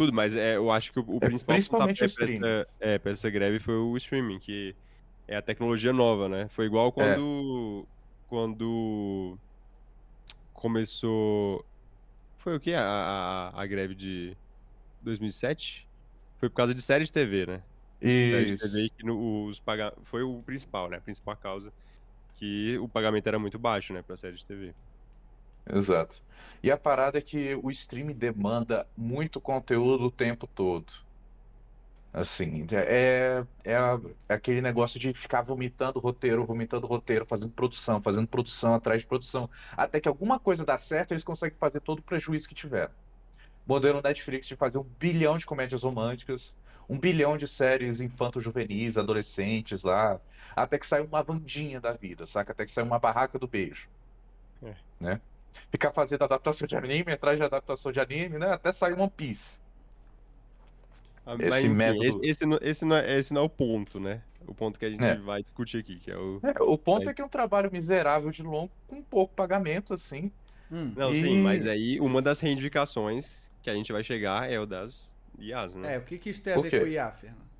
Tudo, mas é, eu acho que o, o É, principal principalmente o pra essa, é, pra essa greve foi o streaming, que é a tecnologia nova, né? Foi igual quando, quando começou... Foi o quê? A, a, a greve de 2007? Foi por causa de série de TV, né? Série de Isso. TV que no- os paga... foi o principal, né? A principal causa que o pagamento era muito baixo, né? Pra série de TV. Exato. E a parada é que o stream demanda muito conteúdo o tempo todo. Assim, é, é, a- é aquele negócio de ficar vomitando roteiro, vomitando roteiro, fazendo produção, fazendo produção atrás de produção. Até que alguma coisa dá certo, eles conseguem fazer todo o prejuízo que tiver. Modelo Netflix de fazer um bilhão de comédias românticas, um bilhão de séries infanto-juvenis, adolescentes lá, até que sai uma Vandinha da vida, saca? Até que sai uma Barraca do Beijo. É. Né? Ficar fazendo adaptação de anime atrás de adaptação de anime, né? Até sair One Piece. Ah, Esse mas, método- Esse, esse não, esse, não é, esse não é o ponto, né? O ponto que a gente É. vai discutir aqui, que é o... É, o ponto É. é que é um trabalho miserável de longo, com pouco pagamento, assim. Hum. Não, E- sim, mas aí uma das reivindicações que a gente vai chegar é o das IAs, né? É, o que, que isso tem a Por ver quê? com o IA, Fernando?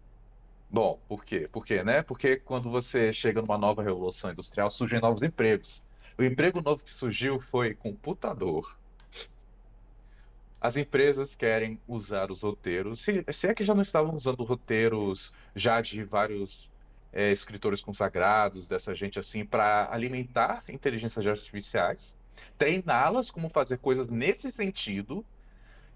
Bom, por quê? Por quê, né? Porque quando você chega numa nova revolução industrial, surgem novos empregos. O emprego novo que surgiu foi computador. As empresas querem usar os roteiros, se, se é que já não estavam usando roteiros já de vários é, escritores consagrados, dessa gente assim, para alimentar inteligências artificiais, treiná-las como fazer coisas nesse sentido,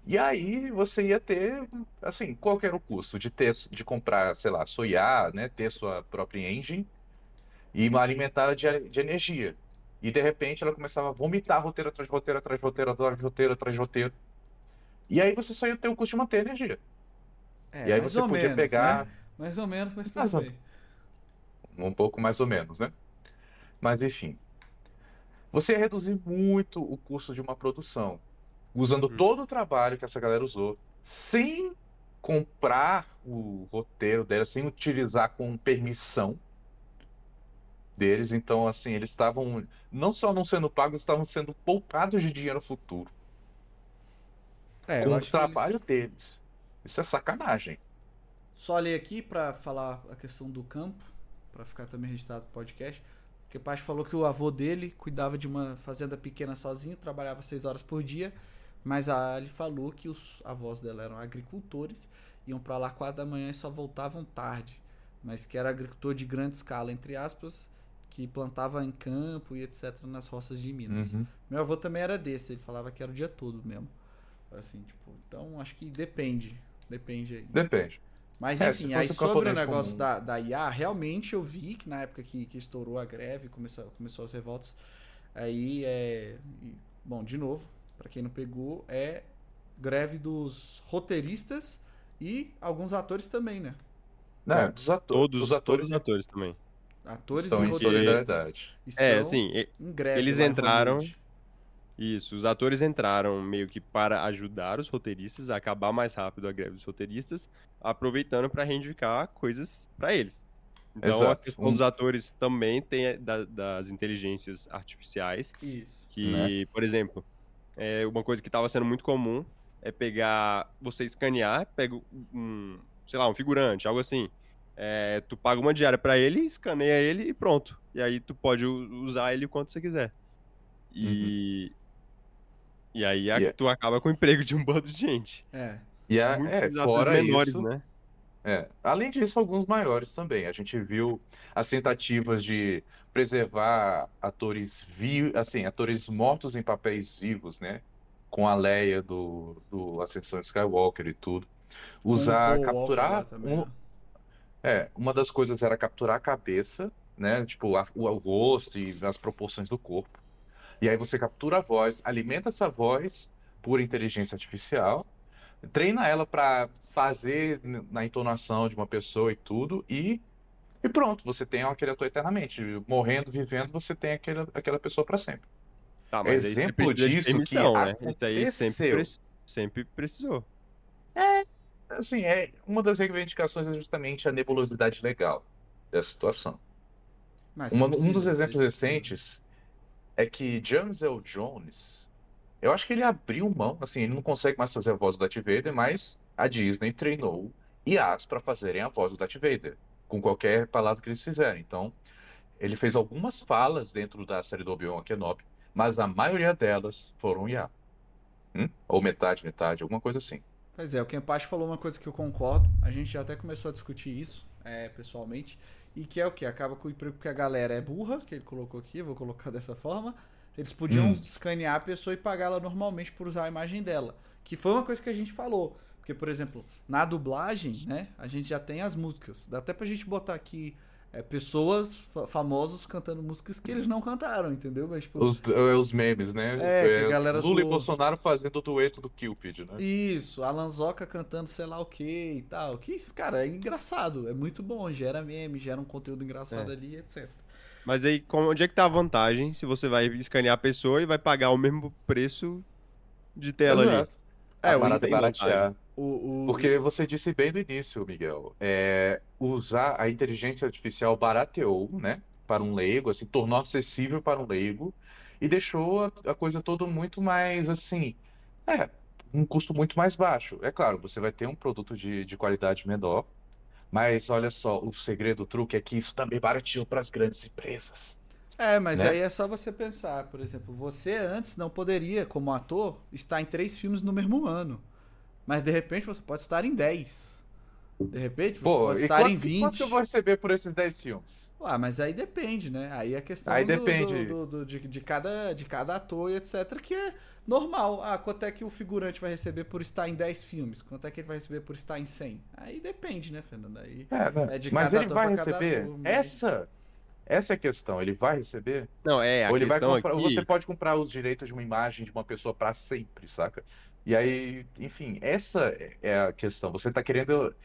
e aí você ia ter, assim, qual era o custo de ter, de comprar, sei lá, sua né, ter sua própria engine e alimentar de, de energia. E de repente ela começava a vomitar roteiro atrás de roteiro, atrás de roteiro, atrás de roteiro, atrás de roteiro. E aí você só ia ter o custo de manter a energia. É, e aí você podia menos, pegar né? Mais ou menos, mas tudo bem. um pouco mais ou menos, né? Mas enfim, você ia reduzir muito o custo de uma produção, usando Uhum. todo o trabalho que essa galera usou, sem comprar o roteiro dela, sem utilizar com permissão deles. Então, assim, eles estavam não só não sendo pagos, estavam sendo poupados de dinheiro futuro É, com o que eles- trabalho deles. Isso é sacanagem. Só ler aqui pra falar a questão do campo, pra ficar também registrado no podcast. Que o Pacho falou que o avô dele cuidava de uma fazenda pequena sozinho, trabalhava seis horas por dia, mas a Ali falou que os avós dela eram agricultores, iam pra lá quatro da manhã e só voltavam tarde, mas que era agricultor de grande escala, entre aspas, que plantava em campo e etc nas roças de Minas. Uhum. Meu avô também era desse, ele falava que era o dia todo mesmo. Assim, tipo, então acho que depende, depende aí. Depende. Mas É, enfim, fosse aí sobre o negócio comum. da, da IA, realmente eu vi que na época que, que estourou a greve, começou, começou as revoltas, aí é. e, bom, de novo, pra quem não pegou, é greve dos roteiristas e alguns atores também, né? Né, dos ato- Todos, os atores todos os atores também. Atores estão e em roteiristas estão É, assim, em greve. eles entraram- isso. Os atores entraram meio que para ajudar os roteiristas a acabar mais rápido a greve dos roteiristas, aproveitando para reivindicar coisas para eles. Então, a Exato. questão Um- dos atores também tem a- da- das inteligências artificiais, Isso. que, por exemplo, é uma coisa que estava sendo muito comum é pegar, você escanear, pega um, sei lá, um figurante, algo assim. É, tu paga uma diária para ele, escaneia ele e pronto. E aí tu pode usar ele o quanto você quiser. E e aí a- E é- tu acaba com o emprego de um bando de gente. É. E a, é, atores fora menores, isso, né? É, além disso, alguns maiores também. A gente viu as tentativas de preservar atores vivos, assim, atores mortos em papéis vivos, né? Com a Leia do, do Ascensão Skywalker e tudo. Usar, Walker capturar. um- né? É, uma das coisas era capturar a cabeça, né? Tipo, a- o, o rosto e as proporções do corpo. E aí você captura a voz, alimenta essa voz por inteligência artificial, treina ela para fazer na entonação de uma pessoa e tudo, e, e pronto, você tem aquele ator eternamente. Morrendo, vivendo, você tem aquele, aquela pessoa para sempre. Tá, mas Exemplo disso que permissão, né? Isso aí sempre, aconteceu. pre- sempre precisou. Assim, é, uma das reivindicações é justamente a nebulosidade legal dessa situação. Mas Uma- um dos exemplos recentes é que James L. Jones, eu acho que ele abriu mão, assim, ele não consegue mais fazer a voz do Darth Vader, mas a Disney treinou IAs para fazerem a voz do Darth Vader, com qualquer palavra que eles fizerem. Então, ele fez algumas falas dentro da série do Obi-Wan Kenobi, mas a maioria delas foram IA. Hum? Ou metade, metade, alguma coisa assim. Pois é, o Kempachi falou uma coisa que eu concordo. A gente já até começou a discutir isso, é, pessoalmente. E que é o que? Acaba com o emprego porque a galera é burra, que ele colocou aqui, eu vou colocar [laughs] dessa forma. Eles podiam Hum. escanear a pessoa e pagá-la normalmente por usar a imagem dela. Que foi uma coisa que a gente falou. Porque, por exemplo, na dublagem, né, a gente já tem as músicas. Dá até pra gente botar aqui é, pessoas fa- famosos cantando músicas que eles não cantaram, entendeu? Mas, tipo, Os, é, os memes, né? É, que a galera Lula e zoou. Bolsonaro fazendo o dueto do Cupid, né? Isso, Alan Zoca cantando sei lá o que e tal. Que isso, cara, é engraçado, é muito bom, gera meme, gera um conteúdo engraçado É. ali, etc. Mas aí, onde é que tá a vantagem se você vai escanear a pessoa e vai pagar o mesmo preço de tela ali? Exato. É, a o parada é baratear. O, o- Porque você disse bem no início, Miguel, é, usar a inteligência artificial barateou, né, para um leigo, assim, tornou acessível para um leigo e deixou a, a coisa toda muito mais, assim, é, um custo muito mais baixo. É claro, você vai ter um produto de, de qualidade menor, mas olha só, o segredo, o truque é que isso também barateou para as grandes empresas. É, mas né? aí é só você pensar, por exemplo, você antes não poderia, como ator, estar em três filmes no mesmo ano. Mas de repente você pode estar em 10. De repente você Pô, pode estar quanto, em 20. quanto que eu vou receber por esses 10 filmes? Ah, mas aí depende, né? Aí é questão Aí do- depende. do- do- de, de cada, de cada ator e etc. Que é normal. Ah, quanto é que o figurante vai receber por estar em 10 filmes? Quanto é que ele vai receber por estar em 100? Aí depende, né, Fernando? Aí É, né? É de Mas cada ele ator vai receber? ator, mas- Essa, essa é a questão. Ele vai receber? Não, é, a Ou ele vai questão comprar, ou aqui... você pode comprar os direitos de uma imagem de uma pessoa para sempre, saca? E aí, enfim, essa é a questão. Você tá querendo,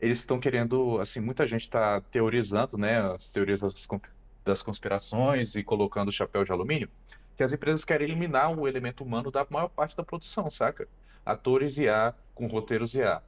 eles estão querendo, assim, muita gente tá teorizando, né, as teorias das, con- das conspirações e colocando o chapéu de alumínio, que as empresas querem eliminar o elemento humano da maior parte da produção, saca? Atores IA com roteiros IA.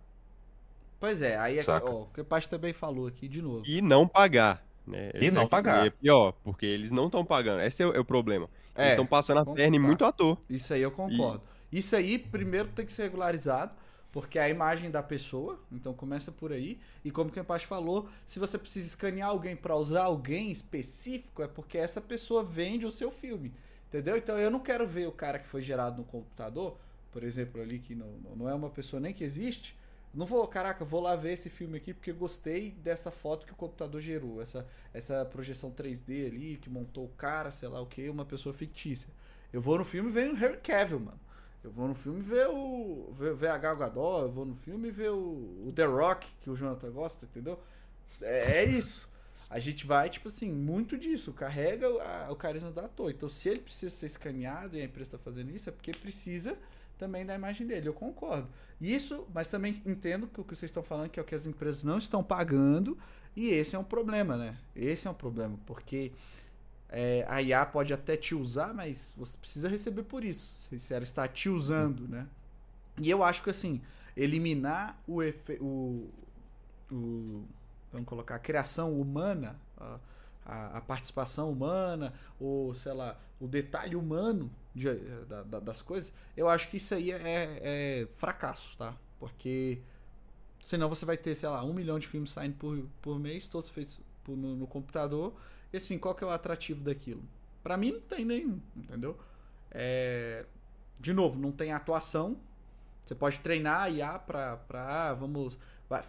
Pois é, aí é ó, o que o Pacho também falou aqui de novo. E não pagar. Né? E Esse não é pagar. É pior, porque eles não estão pagando. Esse é o, é o problema. Eles É, estão passando a perna em muito ator. Isso aí eu concordo. Isso aí, primeiro, tem que ser regularizado, porque é a imagem da pessoa, então começa por aí. E como o Kempachi falou, se você precisa escanear alguém para usar alguém específico, é porque essa pessoa vende o seu filme. Entendeu? Então eu não quero ver o cara que foi gerado no computador, por exemplo, ali que não, não é uma pessoa nem que existe. Não vou, caraca, vou lá ver esse filme aqui porque gostei dessa foto que o computador gerou, essa, essa projeção 3D ali que montou o cara, sei lá o que, uma pessoa fictícia. Eu vou no filme e vejo o Harry Cavill, mano. Eu vou no filme ver o. ver, a Gal Gadot, eu vou no filme ver o, o The Rock, que o Jonathan gosta, entendeu? É, é isso. A gente vai, tipo assim, muito disso. Carrega o, a- o carisma do ator. Então, se ele precisa ser escaneado e a empresa está fazendo isso, é porque precisa também da imagem dele. Eu concordo. Isso, mas também entendo que o que vocês estão falando que é o que as empresas não estão pagando. E esse é um problema, né? Esse é um problema. Porque é, a IA pode até te usar, mas você precisa receber por isso. Se- ela está te usando, né? E eu acho que assim, eliminar o, efe, o, vamos colocar a criação humana, a, a, participação humana, ou sei lá, o detalhe humano de- da- da- das coisas, eu acho que isso aí é, é fracasso, tá? Porque senão você vai ter, sei lá, um milhão de filmes saindo por, por mês, todos feitos no, no computador. E assim, qual que é o atrativo daquilo? Pra mim não tem nenhum, entendeu? É, de novo, não tem atuação. Você pode treinar a IA pra, pra ah, vamos.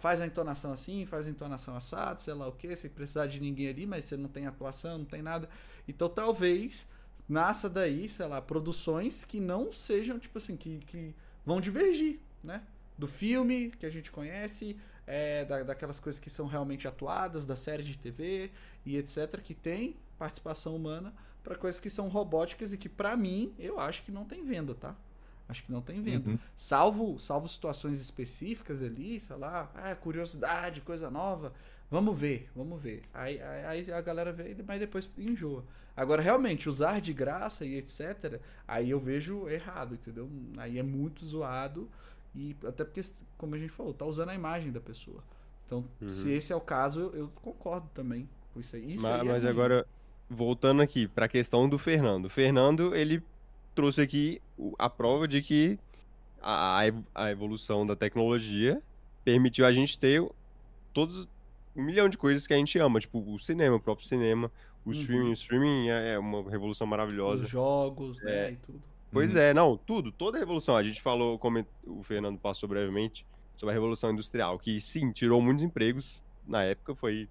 faz a entonação assim, faz a entonação assado, sei lá o que, sem precisar de ninguém ali, mas você não tem atuação, não tem nada. Então talvez nasça daí, sei lá, produções que não sejam, tipo assim, que, que vão divergir, né? Do filme que a gente conhece, é, da, daquelas coisas que são realmente atuadas, da série de TV e etc., que tem participação humana, para coisas que são robóticas e que, pra mim, eu acho que não tem venda, tá? Acho que não tem venda. Uhum. Salvo, salvo situações específicas ali, sei lá, ah, curiosidade, coisa nova. Vamos ver, vamos ver. Aí, aí, aí a galera vê, mas depois enjoa. Agora, realmente, usar de graça e etc., aí eu vejo errado, entendeu? Aí é muito zoado. E até porque, como a gente falou, tá usando a imagem da pessoa. Então, Uhum. se esse é o caso, eu, eu concordo também com isso aí. Isso aí é Mas, ruim. agora, voltando aqui pra questão do Fernando. O Fernando, ele trouxe aqui a prova de que a, a ev- a evolução da tecnologia permitiu a gente ter todos um milhão de coisas que a gente ama, tipo o cinema, o próprio cinema, o Uhum. streaming. O streaming é é uma revolução maravilhosa. Os jogos, né, É. e tudo. Pois Uhum. é, não, tudo, toda a revolução. A gente falou, como o Fernando passou brevemente, sobre a revolução industrial, que sim, tirou muitos empregos na época, foi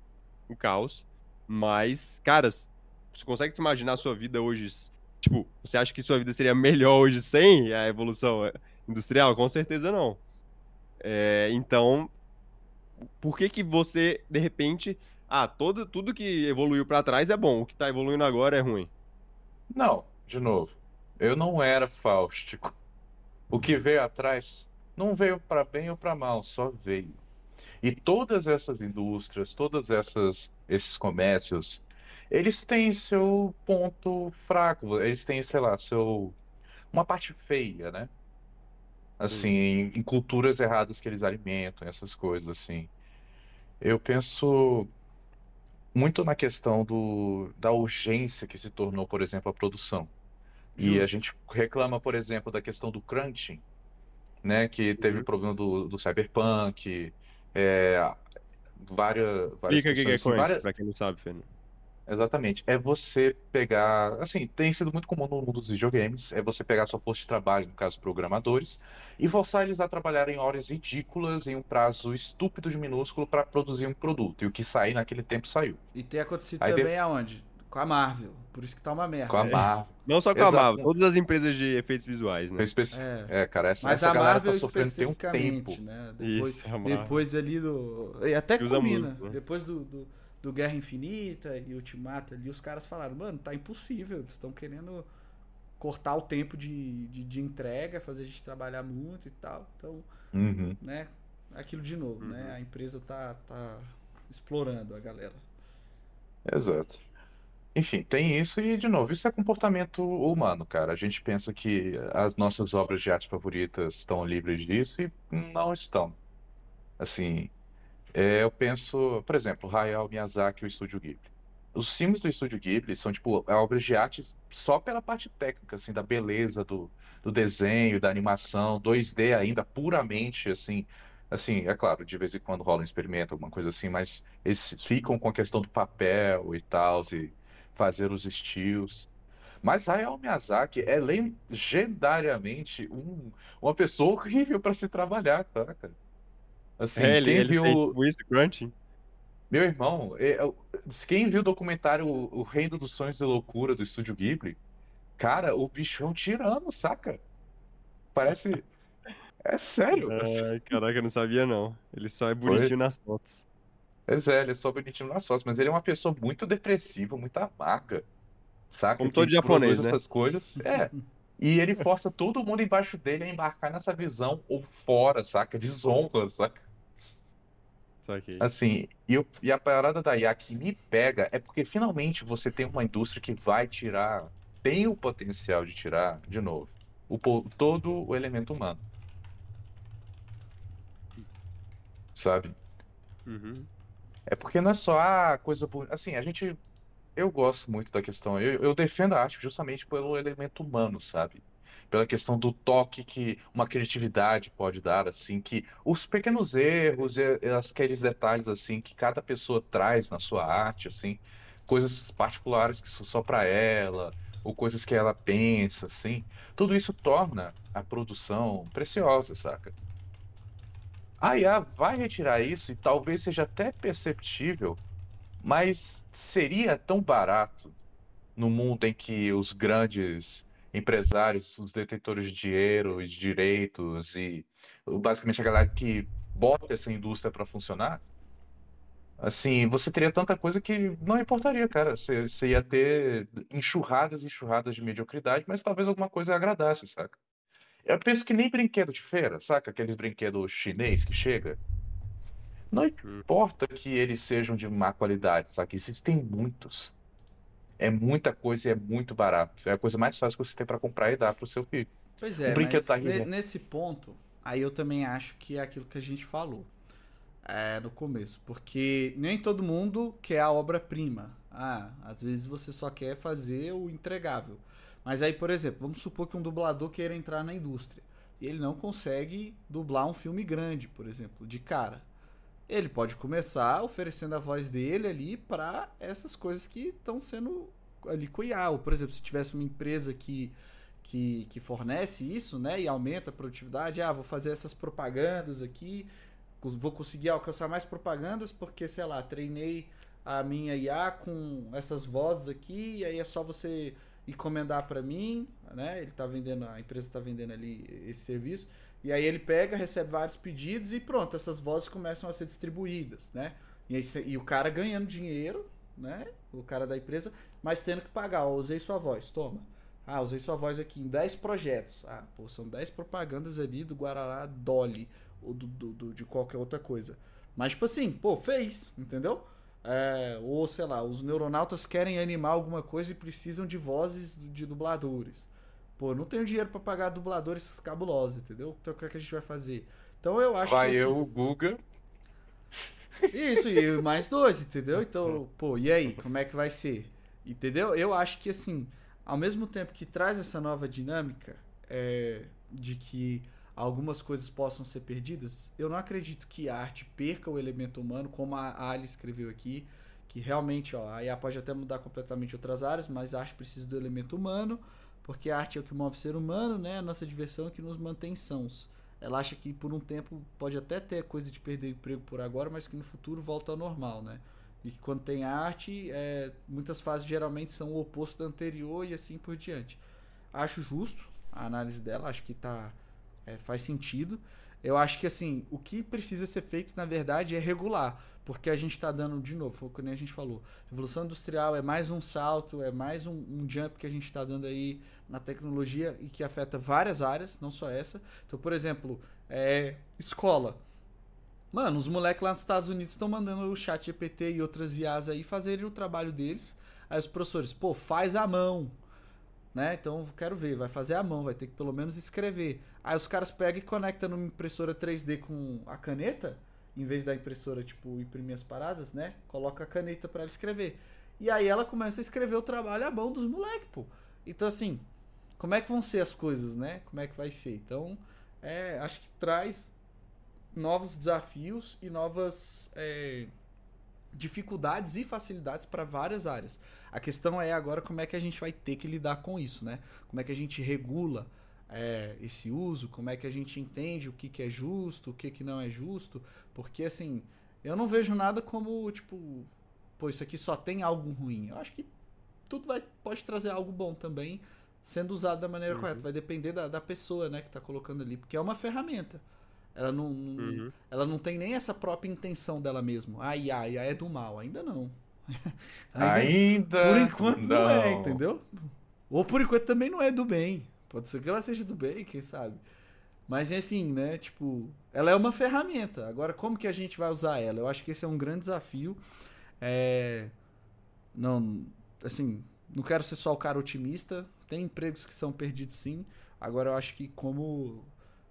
um caos. Mas, cara, você consegue se imaginar a sua vida hoje? Tipo, você acha que sua vida seria melhor hoje sem a evolução eh, industrial? Com certeza não. É, então, por que que você, de repente, ah, todo, tudo que evoluiu pra trás é bom, o que tá evoluindo agora é ruim? Não, de novo, eu não era fáustico. O que veio atrás não veio para bem ou para mal, só veio. E todas essas indústrias, todas essas esses comércios, eles têm seu ponto fraco, eles têm, sei lá, seu uma parte feia, né? Assim, em, em culturas erradas que eles alimentam, essas coisas assim. Eu penso muito na questão do, da urgência que se tornou, por exemplo, a produção. E a Justo. gente reclama, por exemplo, da questão do crunching, né? Que teve Uhum. o problema do, do cyberpunk, é, várias, várias Explica o que é crunch, várias- pra quem não sabe, Fernando. Exatamente. É você pegar. Assim, tem sido muito comum no mundo dos videogames. É você pegar sua força de trabalho, no caso, programadores, e forçar eles a trabalhar em horas ridículas, em um prazo estúpido de minúsculo, para produzir um produto. E o que sair naquele tempo saiu. E tem acontecido Aí também aonde? Com a Marvel. Por isso que tá uma merda. Com a É. Marvel. Não só com a Exato. Marvel, todas as empresas de efeitos visuais, né? É. É, cara, essa, Mas essa a galera Marvel tá sofrendo tem um especificamente, tempo. né? Depois, Isso, a Marvel. depois ali do. E até Que combina. muito, né? Depois do, do, do Guerra Infinita e Ultimato ali, os caras falaram, mano, tá impossível. Eles estão querendo cortar o tempo de, de, de entrega, fazer a gente trabalhar muito e tal. Então, Uhum. né? Aquilo de novo, Uhum. né? A empresa tá, tá explorando a galera. Exato. Enfim, tem isso e, de novo, isso é comportamento humano, cara. A gente pensa que as nossas obras de arte favoritas estão livres disso e não estão. Assim, é, eu penso, por exemplo, Hayao Miyazaki e o Estúdio Ghibli. Os filmes do Estúdio Ghibli são, tipo, obras de arte só pela parte técnica, assim, da beleza do, do desenho, da animação, 2D ainda, puramente, assim. Assim, é claro, de vez em quando rola um experimento, alguma coisa assim, mas eles ficam com a questão do papel e tal, e fazer os estilos. Mas Hayao Miyazaki é legendariamente um, uma pessoa horrível para se trabalhar, tá, cara? Assim, É, ele, ele viu. fez crunching. Meu irmão, é, é, quem viu o documentário O Reino dos Sonhos e Loucura do Estúdio Ghibli, cara, o bicho é um tirano, saca? Parece. É sério. assim. Ai, caraca, eu não sabia não. Ele só é Foi? bonitinho nas fotos. Pois é, ele é só bonitinho nas fotos, mas ele é uma pessoa muito depressiva, muito amarga, saca? Como todo japonês, né? essas coisas. É. E ele força todo mundo embaixo dele a embarcar nessa visão ou fora, saca? Desonra, saca? Saquei. Assim, e, eu- e a parada da IA que me pega é porque finalmente você tem uma indústria que vai tirar, tem o potencial de tirar, de novo, o, todo o elemento humano. Sabe? Uhum. É porque não é só a coisa bonita. Assim, a gente. Eu gosto muito da questão. Eu, eu defendo a arte justamente pelo elemento humano, sabe? Pela questão do toque que uma criatividade pode dar, assim, que os pequenos erros e, e aqueles detalhes, assim, que cada pessoa traz na sua arte, assim, coisas particulares que são só para ela, ou coisas que ela pensa, assim, tudo isso torna a produção preciosa, saca? A IA vai retirar isso e talvez seja até perceptível, mas seria tão barato no mundo em que os grandes empresários, os detentores de dinheiro e de direitos e basicamente a galera que bota essa indústria para funcionar, assim, você teria tanta coisa que não importaria, cara. Você, você ia ter enxurradas e enxurradas de mediocridade, mas talvez alguma coisa agradasse, saca? Eu penso que nem brinquedo de feira, saca? Aqueles brinquedos chinês que chega. Não importa que eles sejam de má qualidade, saca? Existem muitos. É muita coisa e é muito barato. É a coisa mais fácil que você tem pra comprar e dar pro seu filho. Pois é, Um brinquedo mas tá nesse ponto, aí eu também acho que é aquilo que a gente falou é, no começo. Porque nem todo mundo quer a obra-prima. Ah, às vezes você só quer fazer o entregável. Mas aí, por exemplo, vamos supor que um dublador queira entrar na indústria. E ele não consegue dublar um filme grande, por exemplo, de cara. Ele pode começar oferecendo a voz dele ali para essas coisas que estão sendo ali IA. Ou, por exemplo, se tivesse uma empresa que que, que fornece isso, né? E aumenta a produtividade. Ah, vou fazer essas propagandas aqui, vou conseguir alcançar mais propagandas porque, sei lá, treinei a minha IA com essas vozes aqui, e aí é só você encomendar para mim, né? Ele tá vendendo, a empresa tá vendendo ali esse serviço. E aí ele pega, recebe vários pedidos e pronto, essas vozes começam a ser distribuídas, né? E, aí e o cara ganhando dinheiro, né? O cara da empresa, mas tendo que pagar, ó, usei sua voz, toma. Ah, usei sua voz aqui em 10 projetos. Ah, pô, são 10 propagandas ali do Guarará Dolly ou do, do- do- de qualquer outra coisa. Mas, tipo assim, pô, fez, entendeu? É, ou, sei lá, os neuronautas querem animar alguma coisa e precisam de vozes de dubladores. Pô, não tenho dinheiro pra pagar dubladores cabulosos, entendeu? Então, o que, é que a gente vai fazer? Então, eu acho Vai que. assim, eu, o Guga. isso, e [laughs] mais dois, entendeu? Então, pô, e aí, como é que vai ser? Entendeu? Eu acho que, assim, ao mesmo tempo que traz essa nova dinâmica é, de que algumas coisas possam ser perdidas, eu não acredito que a arte perca o elemento humano, como a Ali escreveu aqui, que realmente, ó, a IA pode até mudar completamente outras áreas, mas a arte precisa do elemento humano, porque a arte é o que move o ser humano, né? A nossa diversão é que nos mantém sãos. Ela acha que por um tempo pode até ter coisa de perder emprego por agora, mas que no futuro volta ao normal, né? E que quando tem arte, é, muitas fases geralmente são o oposto da anterior e assim por diante. Acho justo a análise dela, acho que tá, é, faz sentido. Eu acho que assim, o que precisa ser feito, na verdade, é regular. Porque a gente está dando, de novo, foi o que a gente falou. Revolução Industrial é mais um salto, é mais um, um jump que a gente está dando aí na tecnologia e que afeta várias áreas, não só essa. Então, por exemplo, é, escola. Mano, os moleques lá nos Estados Unidos estão mandando o chat GPT e outras IAs aí fazerem o trabalho deles. Aí os professores, pô, faz à mão. Né? Então, quero ver, vai fazer à mão, vai ter que pelo menos escrever. Aí os caras pegam e conectam numa impressora 3D com a caneta, em vez da impressora, tipo, imprimir as paradas, né? Coloca a caneta para ela escrever. E aí ela começa a escrever o trabalho à mão dos moleques, pô. Então, assim, como é que vão ser as coisas, né? Como é que vai ser? Então, é, acho que traz novos desafios e novas é, dificuldades e facilidades para várias áreas. A questão é agora como é que a gente vai ter que lidar com isso, né? Como é que a gente regula é, esse uso, como é que a gente entende o que, que é justo, o que, que não é justo, porque assim, eu não vejo nada como, tipo, pô, isso aqui só tem algo ruim. Eu acho que tudo vai, pode trazer algo bom também, sendo usado da maneira Uhum. correta. Vai depender da, da pessoa, né, que tá colocando ali, porque é uma ferramenta. Ela não, não- Uhum. ela não tem nem essa própria intenção dela mesma. Ah, IA, IA é do mal. Ainda não. [laughs] Ainda. Por enquanto não. é, entendeu? Ou por enquanto também não é do bem. Pode ser que ela seja do bem, quem sabe. Mas enfim, né? Tipo, ela é uma ferramenta. Agora, como que a gente vai usar ela? Eu acho que esse é um grande desafio. É... Não, assim, não quero ser só o cara otimista. Tem empregos que são perdidos sim. Agora eu acho que como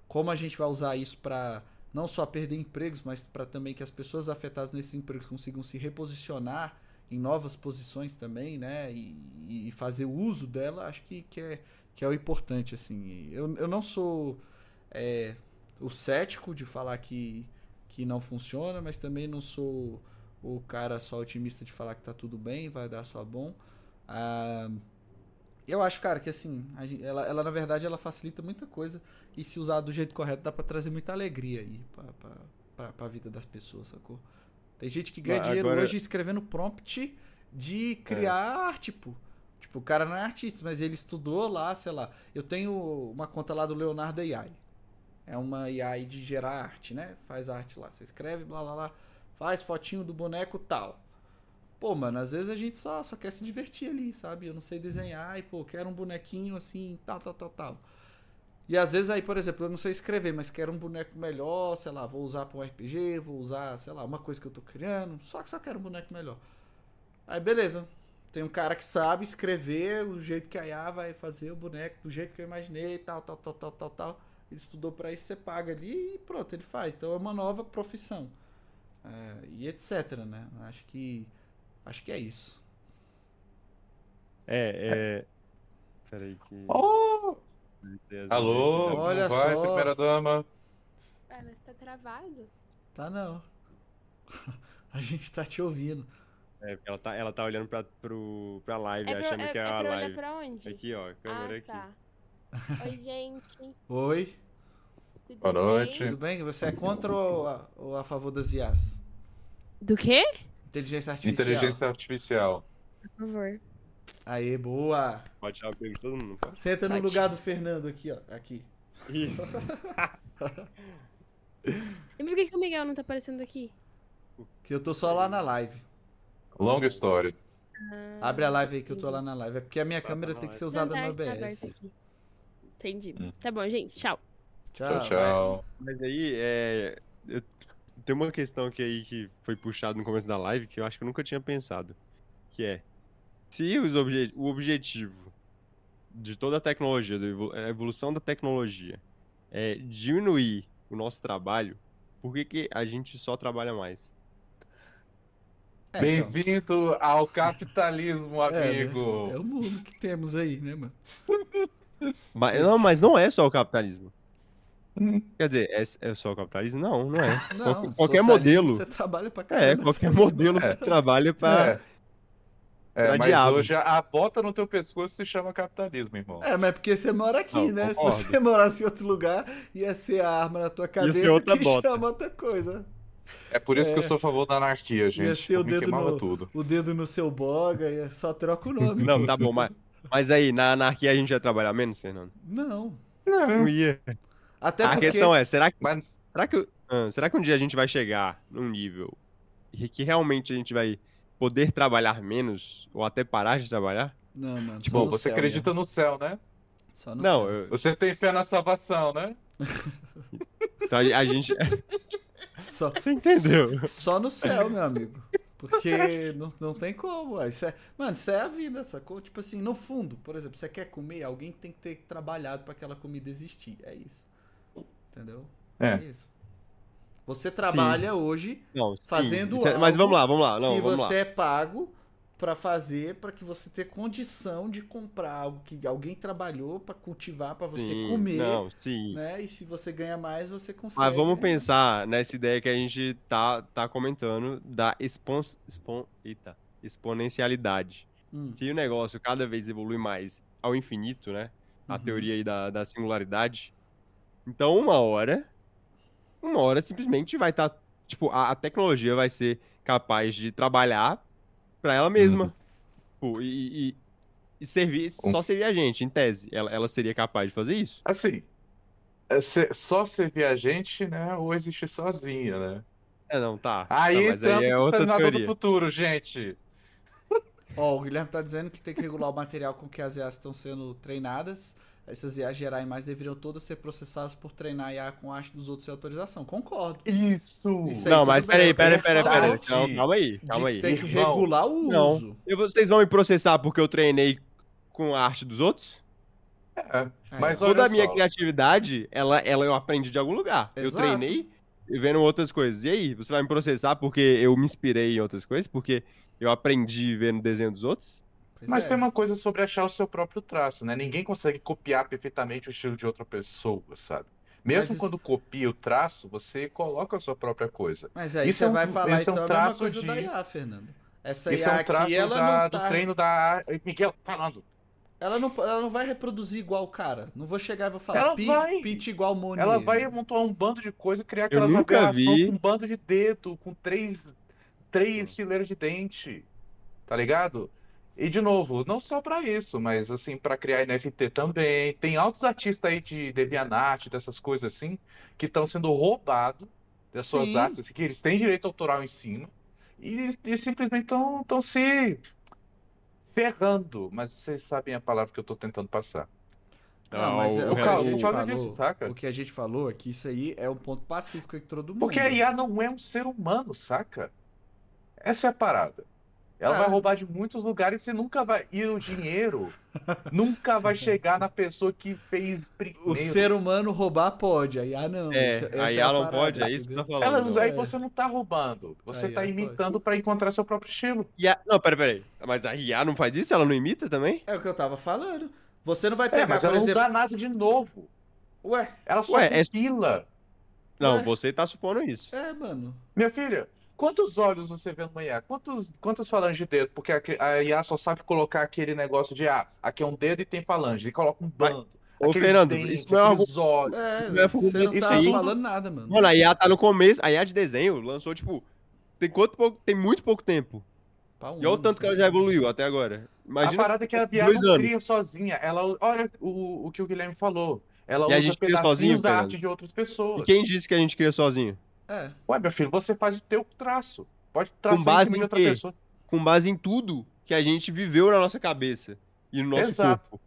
como a gente vai usar isso para não só perder empregos, mas para também que as pessoas afetadas nesses empregos consigam se reposicionar em novas posições também, né? E, e fazer o uso dela, acho que, que, é, que é o importante, assim. Eu, eu não sou é, o cético de falar que, que não funciona, mas também não sou o cara só otimista de falar que tá tudo bem, vai dar só bom. Ah, eu acho, cara, que assim, a gen- ela, ela na verdade ela facilita muita coisa e se usar do jeito correto dá pra trazer muita alegria aí pra, pra, pra, pra vida das pessoas, sacou? Tem gente que ganha Mas dinheiro agora- hoje escrevendo prompt de criar arte, pô. Tipo, o cara não é artista, mas ele estudou lá, sei lá. Eu tenho uma conta lá do Leonardo AI. É uma AI de gerar arte, né? Faz arte lá. Você escreve, blá blá blá. Faz fotinho do boneco tal. Pô, mano, às vezes a gente só, só quer se divertir ali, sabe? Eu não sei desenhar e, pô, quero um bonequinho assim, tal, tal, tal, tal. E às vezes aí, por exemplo, eu não sei escrever, mas quero um boneco melhor, sei lá, vou usar para um RPG, vou usar, sei lá, uma coisa que eu tô criando, só que só quero um boneco melhor. Aí beleza. Tem um cara que sabe escrever o jeito que a IA vai fazer o boneco do jeito que eu imaginei, tal, tal, tal, tal, tal, tal. Ele estudou para isso, você paga ali e pronto, ele faz. Então é uma nova profissão. É, e etc, né? Acho que acho que é isso. É, é. Peraí que. Oh! Alô, Olha como vai, só. primeira dama? Ué, mas tá travado. Tá não. [laughs] A gente tá te ouvindo. É, porque ela tá, ela tá olhando pra, pro, pra live, É pra, achando é, que é, é a pra live. pra onde? Aqui, ó, câmera ah, aqui. tá. [laughs] Oi, gente. Oi, Tudo Boa noite. bem? tudo bem? Você é contra ou a, ou a favor das IAs? Do quê? Inteligência artificial. Inteligência artificial. Por favor. Aê, boa. Pode tirar o pego de todo mundo, pode? Senta no Pode. lugar do Fernando aqui, ó. Aqui. Isso. [laughs] E por que, que o Miguel não tá aparecendo aqui? Que eu tô só lá na live. Longa história. Ah, Abre a live aí que eu tô lá na live. É porque a minha Tá, câmera tá tem que ser usada tá- no tá aberto OBS. aqui. Entendi. Hum. Tá bom, gente. Tchau. Tchau. Tchau, tchau. Mas aí, é. eu- Tem uma questão aqui aí que foi puxada no começo da live que eu acho que eu nunca tinha pensado. Que é. Se os obje... o objetivo de toda a tecnologia, da a evolução da tecnologia, é diminuir o nosso trabalho, por que, que a gente só trabalha mais? É, então, Bem-vindo ao capitalismo, [laughs] é, né? amigo. É o mundo que temos aí, né, mano? [laughs] Mas, não, mas não é só o capitalismo. [laughs] Quer dizer, é, é só o capitalismo? Não, não é. [laughs] Não, Qualquer- qualquer modelo. Você trabalha pra É, caramba. qualquer também, modelo mano. [laughs] que trabalha pra. É, pra mas diabo. hoje a bota no teu pescoço se chama capitalismo, irmão. É, mas porque você mora aqui, Não, né? concordo. Se você morasse em outro lugar, ia ser a arma na tua cabeça ser outra que bota. chama outra coisa. É por isso que eu É. sou a favor da anarquia, gente. ser o dedo no- tudo. O dedo no seu boga, e só troca o nome. Não, tá bom, mas, mas aí, na anarquia a gente ia trabalhar menos, Fernando? Não. Não ia. Até a porque... questão é, será que, Mas será, que, ah, será que um dia a gente vai chegar num nível que realmente a gente vai poder trabalhar menos ou até parar de trabalhar? Não, mano. no você céu acredita mesmo. no céu, né? Só no Não, céu. eu- Você tem fé na salvação, né? [laughs] então a, a gente. [laughs] Só, Você entendeu? só no céu, meu amigo. Porque não, não tem como. Isso é, mano, isso é a vida, sacou? Tipo assim, no fundo, por exemplo, você quer comer, alguém tem que ter trabalhado pra aquela comida existir. É isso. Entendeu? É. isso. Você trabalha hoje Não, sim, Fazendo isso é- Mas vamos lá, vamos lá. Não, que vamos você lá. é pago pra fazer pra que você tenha condição de comprar algo que alguém trabalhou pra cultivar pra você Sim, comer, Não, sim. né? E se você ganha mais, você consegue. Mas vamos né? pensar nessa ideia que a gente tá, tá comentando da expon, expon, eita, exponencialidade. Hum, Se o negócio cada vez evolui mais ao infinito, né? A Uhum. teoria aí da, da singularidade. Então, uma hora, uma hora simplesmente vai estar. tipo, a, a tecnologia vai ser capaz de trabalhar pra ela mesma. Pô, e, e, e servir, só servir a gente, em tese. Ela, ela seria capaz de fazer isso? Assim, é ser- só servir a gente, né? Ou existir sozinha, né? É, não, tá. Aí tá, aí é outra do. Futuro, gente. Ó, o Guilherme tá dizendo que tem que regular o material com que as IAs estão sendo treinadas. Essas IAs gerarem mais deveriam todas ser processadas por treinar IA com arte dos outros sem autorização. Concordo. Isso! Isso aí Não, mas peraí, eu peraí, peraí, peraí. Não, calma aí, calma aí. Tem que regular o não. uso. Eu vocês vão me processar porque eu treinei com a arte dos outros? É, Aí, mas Toda a minha só. criatividade, ela, ela eu aprendi de algum lugar. Eu Exato. treinei vendo outras coisas. E aí, você vai me processar porque eu me inspirei em outras coisas? Porque eu aprendi vendo desenho dos outros? Pois Mas é. tem uma coisa sobre achar o seu próprio traço, né? Ninguém consegue copiar perfeitamente o estilo de outra pessoa, sabe? Mesmo Mas isso- quando copia o traço, você coloca a sua própria coisa. Mas aí Isso você é um- vai falar isso é um então a mesma traço coisa de- da IA, Fernando. Essa Isso IA é um traço aqui, ela da- não do tá... treino da. Miguel, falando. Ela não, ela não vai reproduzir igual o cara. Não vou chegar e vou falar Ela vai. pitch igual Moni. Ela vai montar um bando de coisa, criar Eu aquelas aberrações com um bando de dedo, com três, Hum. três fileiras de dente. Tá ligado? E de novo, não só pra isso, mas assim, pra criar NFT também. Tem altos artistas aí de DeviantArt, dessas coisas assim, que estão sendo roubados das suas Sim. artes, assim, que eles têm direito autoral em cima, e, e simplesmente estão se ferrando. Mas vocês sabem a palavra que eu tô tentando passar. Não, mas é, o o, que a gente por causa falou, disso, saca? o que a gente falou é que isso aí é um ponto pacífico que todo mundo. Porque a IA não é um ser humano, saca? Essa é a parada. Ela Ah. vai roubar de muitos lugares e você nunca vai. E o dinheiro [laughs] nunca vai chegar na pessoa que fez primeiro. O ser humano roubar pode, a IA não. É, Essa- a essa IA a não parada, pode, é isso que tá falando. Ela, aí É. você não tá roubando. Você Aí tá ela imitando pra encontrar seu próprio estilo. IA... Não, pera, pera aí. Mas a IA não faz isso? Ela não imita também? É o que eu tava falando. Você não vai É, pegar, mas por ela não exemplo. dá nada de novo. Ué, Ela só Ué, é-. Não, Ué. você tá supondo isso. é, mano. Minha filha, quantos olhos você vê numa IA? Quantos, quantas falanges de dedo? Porque a, a IA só sabe colocar aquele negócio de, ah, aqui é um dedo e tem falange. E coloca um bando. Ô, aqueles Fernando, dentes, isso não é aqueles olhos. É, Não é você não isso tá aí. falando nada, mano. Mano, a IA tá no começo. A IA de desenho lançou, tipo. Tem quanto pouco. Tem muito pouco tempo. Pra um E olha o tanto que ela já evoluiu até agora. A Imagina. parada é que a IA não anos. cria sozinha. Ela, olha o, o que o Guilherme falou. Ela E a usa gente cria pedacinhos sozinho, da Fernando. arte de outras pessoas. E quem disse que a gente cria sozinho? É. Ué, meu filho, você faz o teu traço. Pode traçar base em cima em de outra quê? pessoa. Com base em tudo que a gente viveu na nossa cabeça e no nosso Exato. corpo.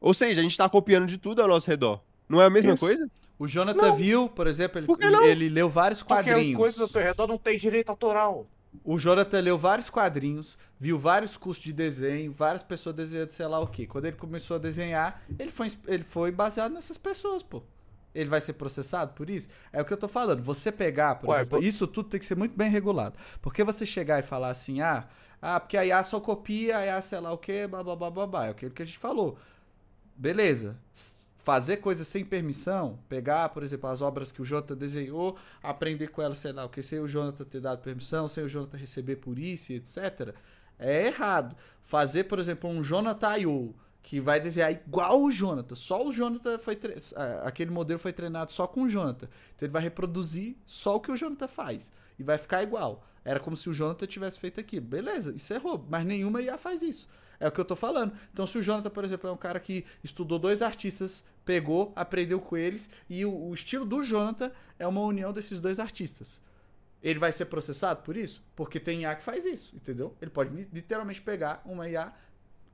Ou seja, a gente tá copiando de tudo ao nosso redor. Não é a mesma Isso. coisa? O Jonathan Não. viu, por exemplo, ele, ele leu vários Porque as quadrinhos. coisas ao teu redor não têm direito autoral. O Jonathan leu vários quadrinhos, viu vários cursos de desenho, várias pessoas desenhando sei lá o quê. Quando ele começou a desenhar, ele foi, ele foi baseado nessas pessoas, pô. Ele vai ser processado por isso? É o que eu tô falando. Você pegar, por Ué, exemplo, pô- isso tudo tem que ser muito bem regulado. Porque você chegar e falar assim, ah, ah porque a IA só copia, a IA sei lá o quê, blá blá blá blá blá. É aquilo que a gente falou. Beleza. Fazer coisas sem permissão, pegar, por exemplo, as obras que o Jonathan desenhou, aprender com elas, sei lá, o que sem o Jonathan ter dado permissão, sem o Jonathan receber por isso, etc. É errado. Fazer, por exemplo, um Jonathan I.O., que vai desenhar igual o Jonathan. Só o Jonathan foi. tre- Aquele modelo foi treinado só com o Jonathan. Então ele vai reproduzir só o que o Jonathan faz. E vai ficar igual. Era como se o Jonathan tivesse feito aquilo. Beleza, isso é roubo. Mas nenhuma IA faz isso. É o que eu tô falando. Então, se o Jonathan, por exemplo, é um cara que estudou dois artistas, pegou, aprendeu com eles, e o, o estilo do Jonathan é uma união desses dois artistas. Ele vai ser processado por isso? Porque tem IA que faz isso, entendeu? Ele pode li- literalmente pegar uma IA.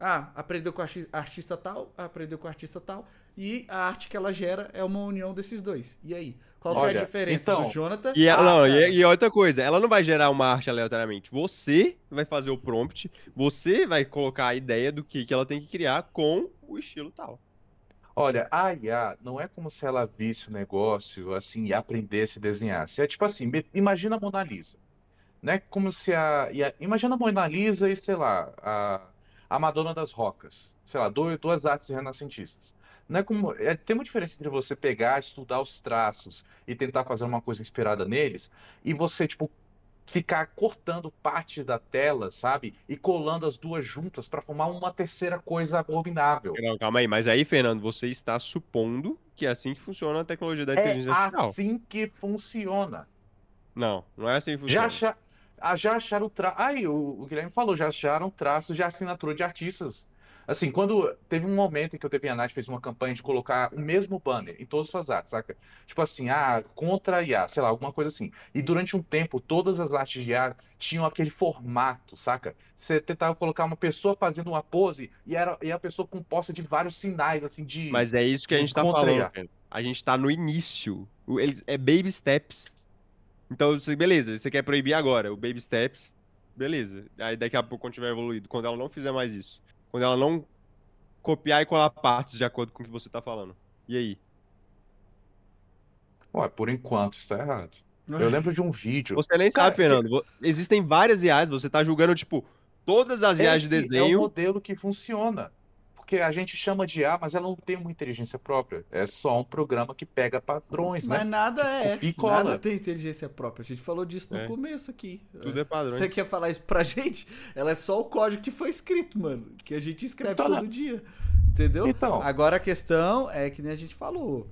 Ah, aprendeu com o arti- artista tal, aprendeu com o artista tal, e a arte que ela gera é uma união desses dois. E aí? Qual que é Olha, a diferença então, do Jonathan? E, ela, Ah, não, é. e, e outra coisa, ela não vai gerar uma arte aleatoriamente. Você vai fazer o prompt, você vai colocar a ideia do que, que ela tem que criar com o estilo tal. Olha, a IA não é como se ela visse o negócio assim e aprendesse a desenhar. Se é tipo assim, imagina a Mona Lisa. Não é como se a. IA imagina a Mona Lisa e, sei lá, a, a Madonna das Rocas. Sei lá, dois, duas artes renascentistas. Não é como. É, tem uma diferença entre você pegar, estudar os traços e tentar fazer uma coisa inspirada neles, e você, tipo, ficar cortando parte da tela, sabe? E colando as duas juntas para formar uma terceira coisa abominável. Não, calma aí, mas aí, Fernando, você está supondo que é assim que funciona a tecnologia da É inteligência artificial. assim que funciona. Não, não é assim que Já, funciona. acha, ah, já acharam tra... Aí, o, o Guilherme falou, já acharam traços de assinatura de artistas. Assim, quando teve um momento em que o DeviantArt fez uma campanha de colocar o mesmo banner em todas as suas artes, saca? Tipo assim, ah, contra IA, sei lá, alguma coisa assim. E durante um tempo, todas as artes de IA tinham aquele formato, saca? Você tentava colocar uma pessoa fazendo uma pose e era e a pessoa composta de vários sinais, assim, de... Mas é isso que a gente tá falando. Fernando. A gente tá no início. Eles, é baby steps. Então, beleza, você quer proibir agora. O baby steps, beleza. Aí daqui a pouco, quando tiver evoluído, quando ela não fizer mais isso, quando ela não copiar e colar partes de acordo com o que você tá falando. E aí? Ué, por enquanto, está errado. [laughs] Eu lembro de um vídeo... Você nem Cara, sabe, Fernando. Existem várias IAs, você tá julgando, tipo, todas as IAs de Esse é o desenho. modelo que funciona. Porque a gente chama de IA, mas ela não tem uma inteligência própria. É só um programa que pega padrões, Mas né? nada é. E cola. Nada tem inteligência própria. A gente falou disso no É. começo aqui. Tudo é padrões. Você quer falar isso pra gente? Ela é só o código que foi escrito, mano. Que a gente escreve Então, todo dia. Entendeu? Então. Agora a questão é que nem a gente falou.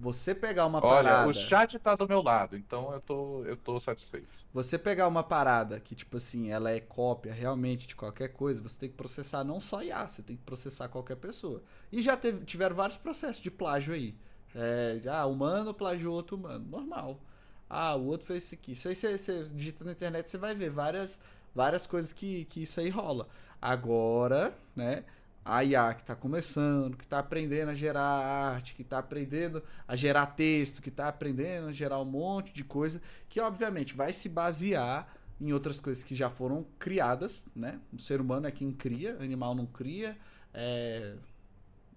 Você pegar uma Olha, parada. o chat tá do meu lado, então eu tô, eu tô satisfeito. Você pegar uma parada que, tipo assim, ela é cópia realmente de qualquer coisa, você tem que processar não só IA, você tem que processar qualquer pessoa. E já teve, tiveram vários processos de plágio aí. É, ah, humano plagiou outro humano. Normal. Ah, o outro fez isso aqui. Isso aí você, você digita na internet, você vai ver várias, várias coisas que, que isso aí rola. Agora, né? A IA que está começando, que está aprendendo a gerar arte, que está aprendendo a gerar texto, que está aprendendo a gerar um monte de coisa, que obviamente vai se basear em outras coisas que já foram criadas, né? O ser humano é quem cria, animal não cria, é,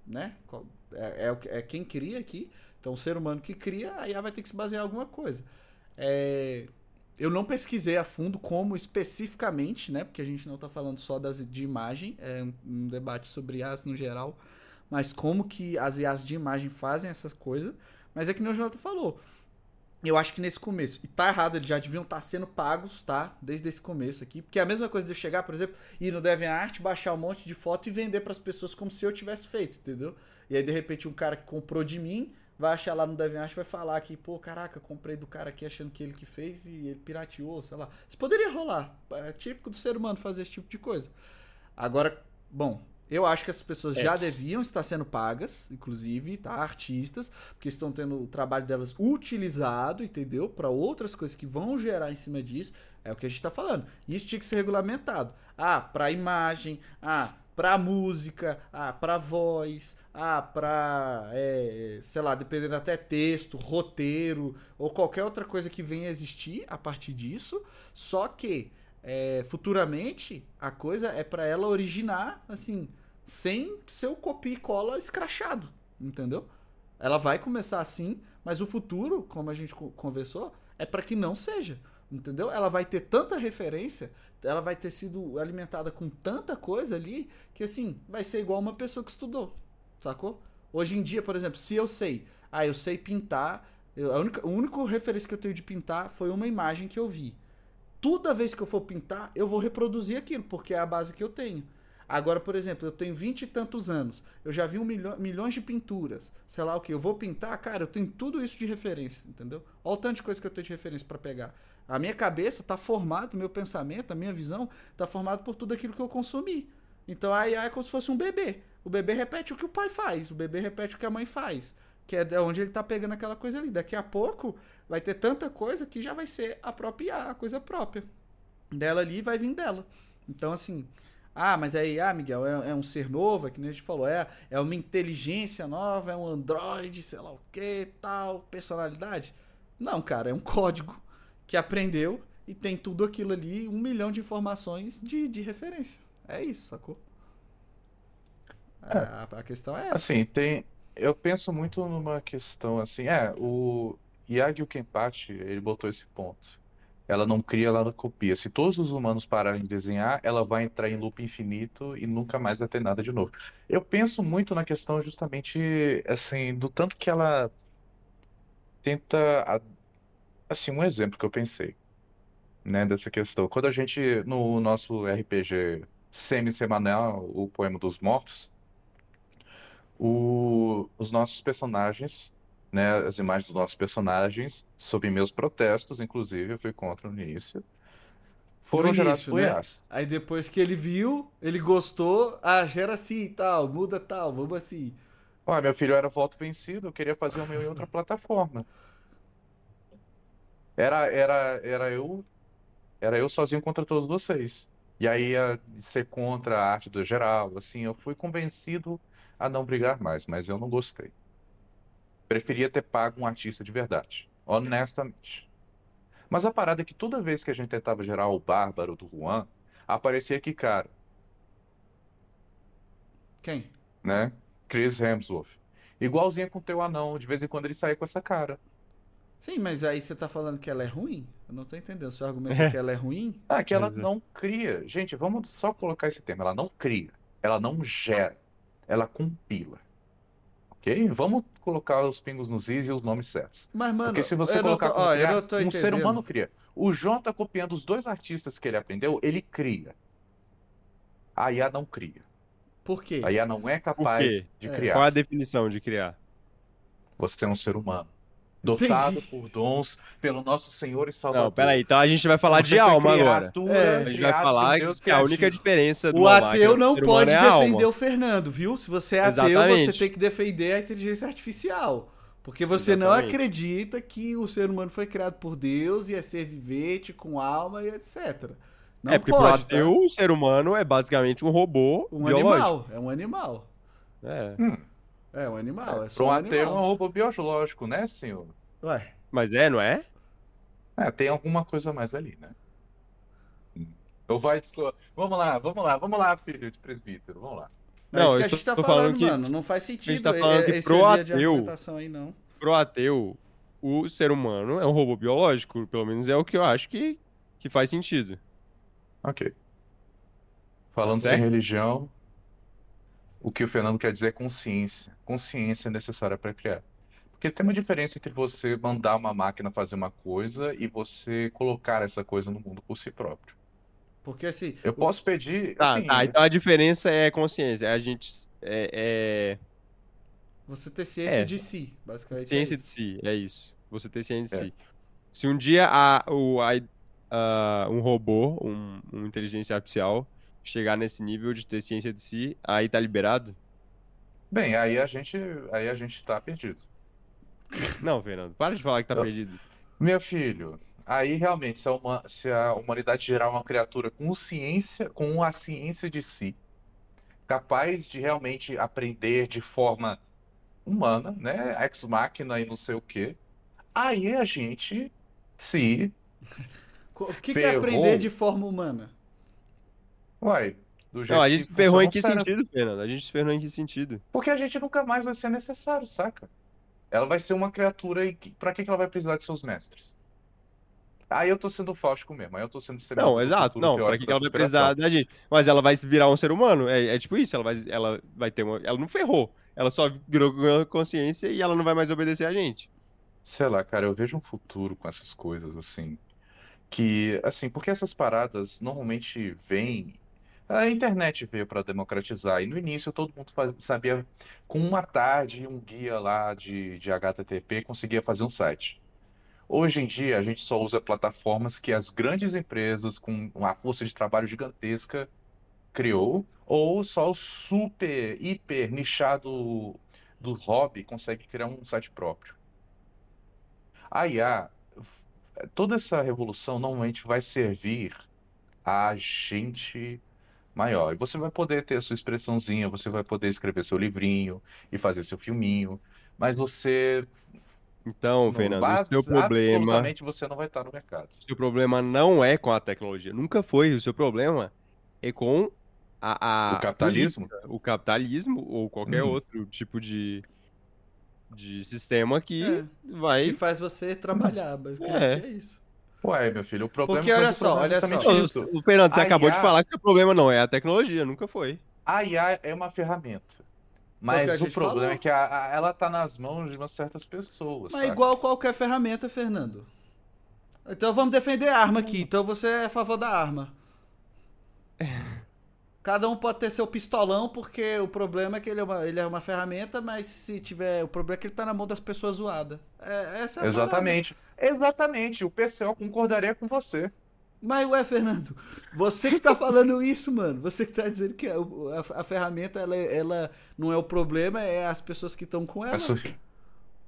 né? É, é, é quem cria aqui. Então, o ser humano que cria, a IA vai ter que se basear em alguma coisa. É, eu não pesquisei a fundo como especificamente, né? Porque a gente não está falando só das, de imagem, é um, debate sobre IAs no geral, mas como que as IAs de imagem fazem essas coisas. Mas é que nem o Jonathan falou. Eu acho que nesse começo, e tá errado, eles já deviam estar tá sendo pagos, tá? Desde esse começo aqui. Porque é a mesma coisa de eu chegar, por exemplo, ir no DeviantArt, baixar um monte de foto e vender para as pessoas como se eu tivesse feito, entendeu? E aí, de repente, um cara que comprou de mim vai achar lá no DeviantArt e vai falar que, pô, caraca, comprei do cara aqui achando que ele que fez e ele pirateou, sei lá. Isso poderia rolar. É típico do ser humano fazer esse tipo de coisa. Agora, bom, eu acho que essas pessoas é. já deviam estar sendo pagas, inclusive, tá? Artistas, porque estão tendo o trabalho delas utilizado, entendeu? Para outras coisas que vão gerar em cima disso. É o que a gente está falando. Isso tinha que ser regulamentado. Ah, para imagem, ah, para música, ah, para voz, ah, para, é, sei lá, dependendo até texto, roteiro ou qualquer outra coisa que venha a existir a partir disso. Só que é, futuramente a coisa é para ela originar assim, sem seu copia e cola escrachado, entendeu? Ela vai começar assim, mas o futuro, como a gente conversou, é para que não seja, entendeu? Ela vai ter tanta referência, ela vai ter sido alimentada com tanta coisa ali que assim vai ser igual uma pessoa que estudou, sacou? Hoje em dia, por exemplo, se eu sei, ah, eu sei pintar, eu, a única, referência que eu tenho de pintar foi uma imagem que eu vi toda vez que eu for pintar, eu vou reproduzir aquilo, porque é a base que eu tenho. Agora, por exemplo, eu tenho vinte e tantos anos, eu já vi um milho, milhões de pinturas, sei lá o que, eu vou pintar, cara, eu tenho tudo isso de referência, entendeu? Olha o tanto de coisa que eu tenho de referência para pegar. A minha cabeça está formada, o meu pensamento, a minha visão está formada por tudo aquilo que eu consumi. Então aí é como se fosse um bebê. O bebê repete o que o pai faz, o bebê repete o que a mãe faz que é onde ele tá pegando aquela coisa ali. Daqui a pouco vai ter tanta coisa que já vai ser a própria a coisa própria. Dela ali vai vir dela. Então, assim. Ah, mas aí, ah, Miguel, é, é um ser novo, é que nem a gente falou, é, é uma inteligência nova, é um Android, sei lá o que, tal, personalidade. Não, cara, é um código que aprendeu e tem tudo aquilo ali, um milhão de informações de, de referência. É isso, sacou? É. A, a, questão é essa. Assim, tem, eu penso muito numa questão assim, é, o Yagyu Kenpachi, ele botou esse ponto. Ela não cria, ela copia. Se todos os humanos pararem de desenhar, ela vai entrar em loop infinito e nunca mais vai ter nada de novo. Eu penso muito na questão justamente, assim, do tanto que ela tenta, assim, um exemplo que eu pensei, né, dessa questão. Quando a gente, no nosso RPG semi-semanal, o Poema dos Mortos, o, os nossos personagens, né, as imagens dos nossos personagens, sob meus protestos, inclusive, eu fui contra no início, foram no gerados por né? Aí depois que ele viu, ele gostou, ah, gera assim e tal, muda tal, vamos assim. Olha, meu filho era voto vencido, eu queria fazer o meu em outra plataforma. Era, era, era eu era eu sozinho contra todos vocês. E aí ia ser contra a arte do geral, assim, eu fui convencido a não brigar mais, mas eu não gostei. Preferia ter pago um artista de verdade, honestamente. Mas a parada é que toda vez que a gente tentava gerar o Bárbaro do Juan, aparecia que cara. Quem? Né? Chris Hemsworth. Igualzinho com o teu anão, de vez em quando ele saía com essa cara. Sim, mas aí você tá falando que ela é ruim? Eu não tô entendendo. O seu argumento é que ela é ruim? Ah, que ela não cria. Gente, vamos só colocar esse termo. Ela não cria. Ela não gera ela compila. Ok? Vamos colocar os pingos nos is e os nomes certos. Mas, mano, Porque se você colocar tô, ó, criar, um ser humano cria. O João tá copiando os dois artistas que ele aprendeu, ele cria. A IA não cria. Por quê? A IA não é capaz de é. criar. Qual a definição de criar? Você é um ser humano dotado Entendi. por dons pelo nosso Senhor e Salvador. Não, peraí, então a gente vai falar Você de alma agora. É. A gente vai falar que a única diferença do O ateu não pode é defender o Fernando, viu? Se você é ateu, Exatamente. você tem que defender a inteligência artificial. Porque você Exatamente. não acredita que o ser humano foi criado por Deus e é ser vivente, com alma e etc. Não é, porque pode, pro tá? ateu, o ser humano é basicamente um robô Um biológico. animal, é um animal. É. Hum. É um animal, é para só um um ateu é um animal. robô biológico, né, senhor? Ué, Mas é, não é? É, tem alguma coisa a mais ali, né? Eu vai discor- Vamos lá, vamos lá, vamos lá, filho de presbítero, vamos lá. é Não, isso eu que a gente tá falando, falando que- mano. Não faz sentido tá falando que esse pro ateu- aí, não. Pro ateu, o ser humano é um robô biológico. Pelo menos é o que eu acho que, que faz sentido. Ok. Falando Certo? sem religião, o que o Fernando quer dizer é consciência. Consciência é necessária para criar. Porque tem uma diferença entre você mandar uma máquina fazer uma coisa e você colocar essa coisa no mundo por si próprio. Porque assim, Eu o- posso pedir, Tá, assim, tá. Então a diferença é consciência. A gente. É, você ter ciência É. de si, basicamente. é ciência é de si. É isso. Você ter ciência de É. si. Se um dia a, o, a, a- um robô, um, uma inteligência artificial, chegar nesse nível de ter ciência de si, aí tá liberado? bem, aí a gente, aí a gente tá perdido. Não, Fernando. Para de falar que tá Eu- perdido. Meu filho, aí realmente, se a, huma- se a humanidade gerar uma criatura com ciência, com a ciência de si, capaz de realmente aprender de forma humana, né? Ex machina e não sei o quê, aí a gente se. [laughs] O que, que é aprender de forma humana? Uai, do jeito Não, a gente que se ferrou em que cérebro. sentido, Fernando? A gente se ferrou em que sentido? Porque a gente nunca mais vai ser necessário, saca? Ela vai ser uma criatura e pra que que ela vai precisar de seus mestres? Aí eu tô sendo fáustico mesmo, aí eu tô sendo Não, exato. Não, pra que, que ela vai precisar da gente? Mas ela vai virar um ser humano. É, é tipo isso, ela vai, ela vai ter uma. Ela não ferrou. Ela só virou consciência e ela não vai mais obedecer a gente. Sei lá, cara, eu vejo um futuro com essas coisas, assim. Que, assim, porque essas paradas normalmente vêm. A internet veio para democratizar, e no início todo mundo faz- sabia, com uma tarde e um guia lá de, de HTTP, conseguia fazer um site. Hoje em dia, a gente só usa plataformas que as grandes empresas, com uma força de trabalho gigantesca, criou, ou só o super, hiper nichado do hobby consegue criar um site próprio. A IA, toda essa revolução normalmente vai servir a gente maior. E você vai poder ter a sua expressãozinha, você vai poder escrever seu livrinho e fazer seu filminho, mas você, Então, não- Fernando, o seu problema. absolutamente você não vai estar no mercado. O seu problema não é com a tecnologia. Nunca foi. O seu problema é com a, a O capitalismo? política, o capitalismo ou qualquer Hum. outro tipo de, de sistema que É. vai. Que faz você trabalhar, basicamente É. é, isso. Ué, meu filho, o problema Porque olha só, é olha só. isso. O Fernando, você A acabou de falar que o problema não é a tecnologia, nunca foi. A IA é uma ferramenta. que Mas o problema falou. é que a- a- ela está nas mãos de umas certas pessoas, Mas saca? igual qualquer ferramenta, Fernando. Então vamos defender a arma aqui. Então você é a favor da arma. [laughs] Cada um pode ter seu pistolão, porque o problema é que ele é uma, ele é uma ferramenta, mas se tiver. O problema é que ele tá na mão das pessoas zoadas. É, essa é a Exatamente. Exatamente. O PCO concordaria com você. Mas, ué, Fernando, você que tá [laughs] falando isso, mano. Você que tá dizendo que a, a- a ferramenta, ela, ela não é o problema, é as pessoas que estão com ela.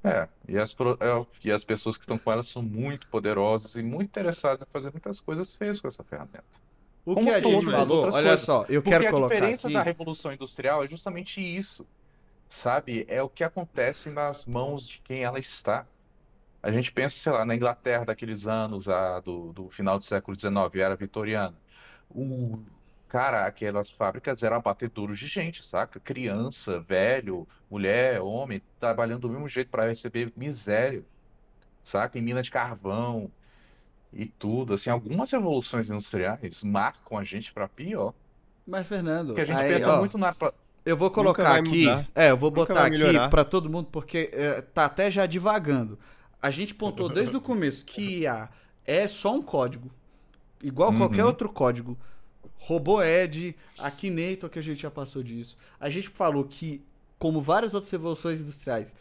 É, e as, é, e as pessoas que estão com ela são muito poderosas e muito interessadas em fazer muitas coisas feias com essa ferramenta. O como que a gente falou, olha coisas. só, eu Porque quero a colocar diferença aqui. da Revolução Industrial é justamente isso, sabe? É o que acontece nas mãos de quem ela está. A gente pensa, sei lá, na Inglaterra daqueles anos, a, do, do final do século XIX, era vitoriana. O, cara, aquelas fábricas eram abatedouros de gente, saca? Criança, velho, mulher, homem, trabalhando do mesmo jeito para receber miséria, saca? Em mina de carvão e tudo. Assim, algumas revoluções industriais marcam a gente para pior. Mas, Fernando, Porque a gente aí, pensa ó, muito na. eu vou colocar aqui. mudar. É, eu vou Nunca botar aqui pra todo mundo, porque é, tá até já divagando. A gente pontou desde o começo que IA é só um código. Igual Uhum. qualquer outro código. RoboEd, Akinator, que a gente já passou disso. A gente falou que, como várias outras revoluções industriais